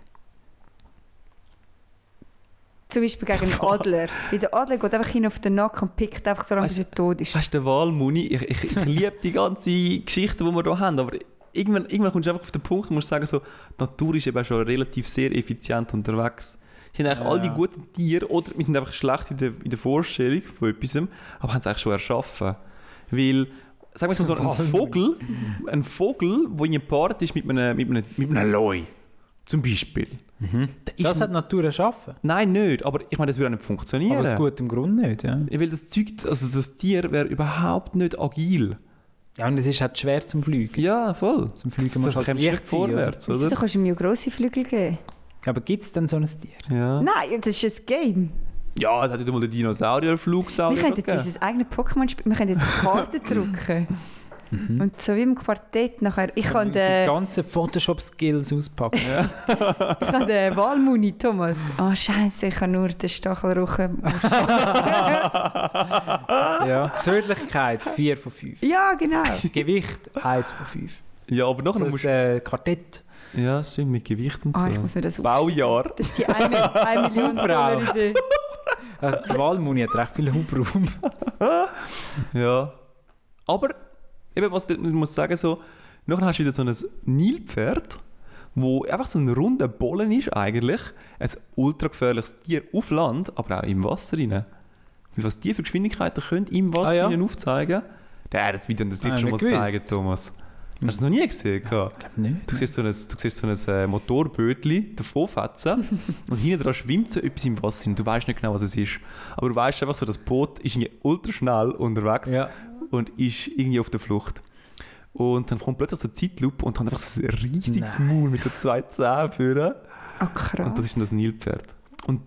zum Beispiel gegen einen Adler. Weil der Adler geht einfach hin auf den Nacken und pickt einfach so lange, bis er tot ist. Weißt du, der Wahlmuni, ich, ich, ich liebe die ganze Geschichte, die wir hier haben, aber irgendwann, irgendwann kommst du einfach auf den Punkt und musst sagen, so, die Natur ist eben schon relativ sehr effizient unterwegs. Sie haben eigentlich Ja, all die guten Tiere, oder wir sind einfach schlecht in der, in der Vorstellung von etwas, aber haben es eigentlich schon erschaffen. Weil, sagen wir mal so, ein. Vogel, ein Vogel, der in gepaart ist mit einem, mit einem, mit einem Loi, zum Beispiel. Der ist Das hat die Natur erschaffen. Nein, nicht, aber ich meine, das würde auch nicht funktionieren. Aber aus gutem Grund nicht, ja. Weil das Zeug, also das Tier wäre überhaupt nicht agil. Ja, und es ist halt schwer zum Fliegen. Ja, voll. Zum Fliegen musst du halt kommst nicht sein, oder? vorwärts, Also, oder? du kannst ihm ja grosse Flügel geben. Aber gibt es denn so ein Tier? Ja. Nein, das ist ein Game. Ja, es hat ja mal den Dinosaurier-Flugsaurier Wir könnten jetzt unser eigenes Pokémon spielen. Wir können jetzt Karten drucken. Und so wie im Quartett nachher. Ich kann den, ganzen Photoshop-Skills auspacken. ich kann den Walmuni, Thomas. Ah, Scheiße, ich kann nur den Stachelrochen. ja. Tödlichkeit 4 von 5. ja, genau. Gewicht 1 von 5. Ja, aber nachher Das musst äh, Quartett. Ja, stimmt, mit Gewicht und so. Ah, ich muss mir das Baujahr. Das ist die 1 Million Dollar Idee. Äh, der Walmuni hat recht viel Hubraum. Ja. Aber, eben, was ich muss sagen, so, nachher hast du wieder so ein Nilpferd, wo einfach so ein runder Bollen ist eigentlich. Ein ultra gefährliches Tier auf Land, aber auch im Wasser rein. Weil was die für Geschwindigkeiten können im Wasser Ah, ja? rein aufzeigen, der hat das Video das Ah, schon mal zeigen, Thomas. Hast du es noch nie gesehen? gehabt? Ich glaube nicht. Du siehst so ein, du siehst so ein äh, Motorbötli davonfetzen und hinten dran schwimmt so etwas im Wasser und du weißt nicht genau, was es ist. Aber du weißt einfach so, das Boot ist ultra schnell unterwegs Ja. Und ist irgendwie auf der Flucht. Und dann kommt plötzlich so eine Zeitlupe und hat einfach so ein riesiges Nein. Maul mit so zwei Zähnen vorne. Ah, krass. Und das ist dann das Nilpferd. Und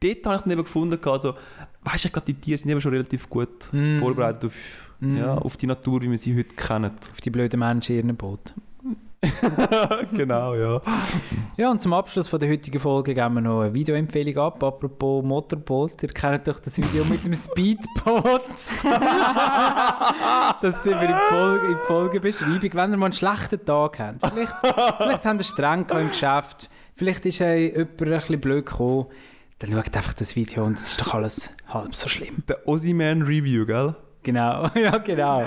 dort habe ich dann eben gefunden, also, weißt du, ich glaube, die Tiere sind eben schon relativ gut Mm. vorbereitet auf, Mm. ja, auf die Natur, wie wir sie heute kennen. Auf die blöden Menschen in ihrem Boot. genau, ja. Ja, und zum Abschluss von der heutigen Folge geben wir noch eine Videoempfehlung ab. Apropos Motorboot. Ihr kennt doch das Video mit dem Speedboot. das tun wir in die, Folge, Folgebeschreibung. Wenn ihr mal einen schlechten Tag habt, vielleicht, vielleicht habt ihr streng im Geschäft, vielleicht ist hey, jemand ein bisschen blöd gekommen, dann schaut einfach das Video und es ist doch alles halb so schlimm. Der Ozyman Review, gell? Genau, ja genau.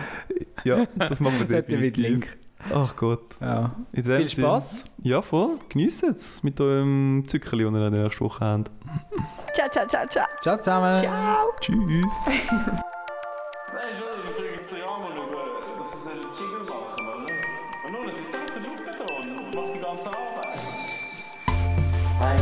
Ja, das machen wir Dort mit definitiv. Link. Ach Gott. Ja. Viel Sinn- Spaß. Ja, voll. Geniessen es mit eurem Zückerli, das ihr in der nächsten Woche habt. Ciao, ciao, ciao, ciao. Ciao zusammen. Ciao. Tschüss. Nein,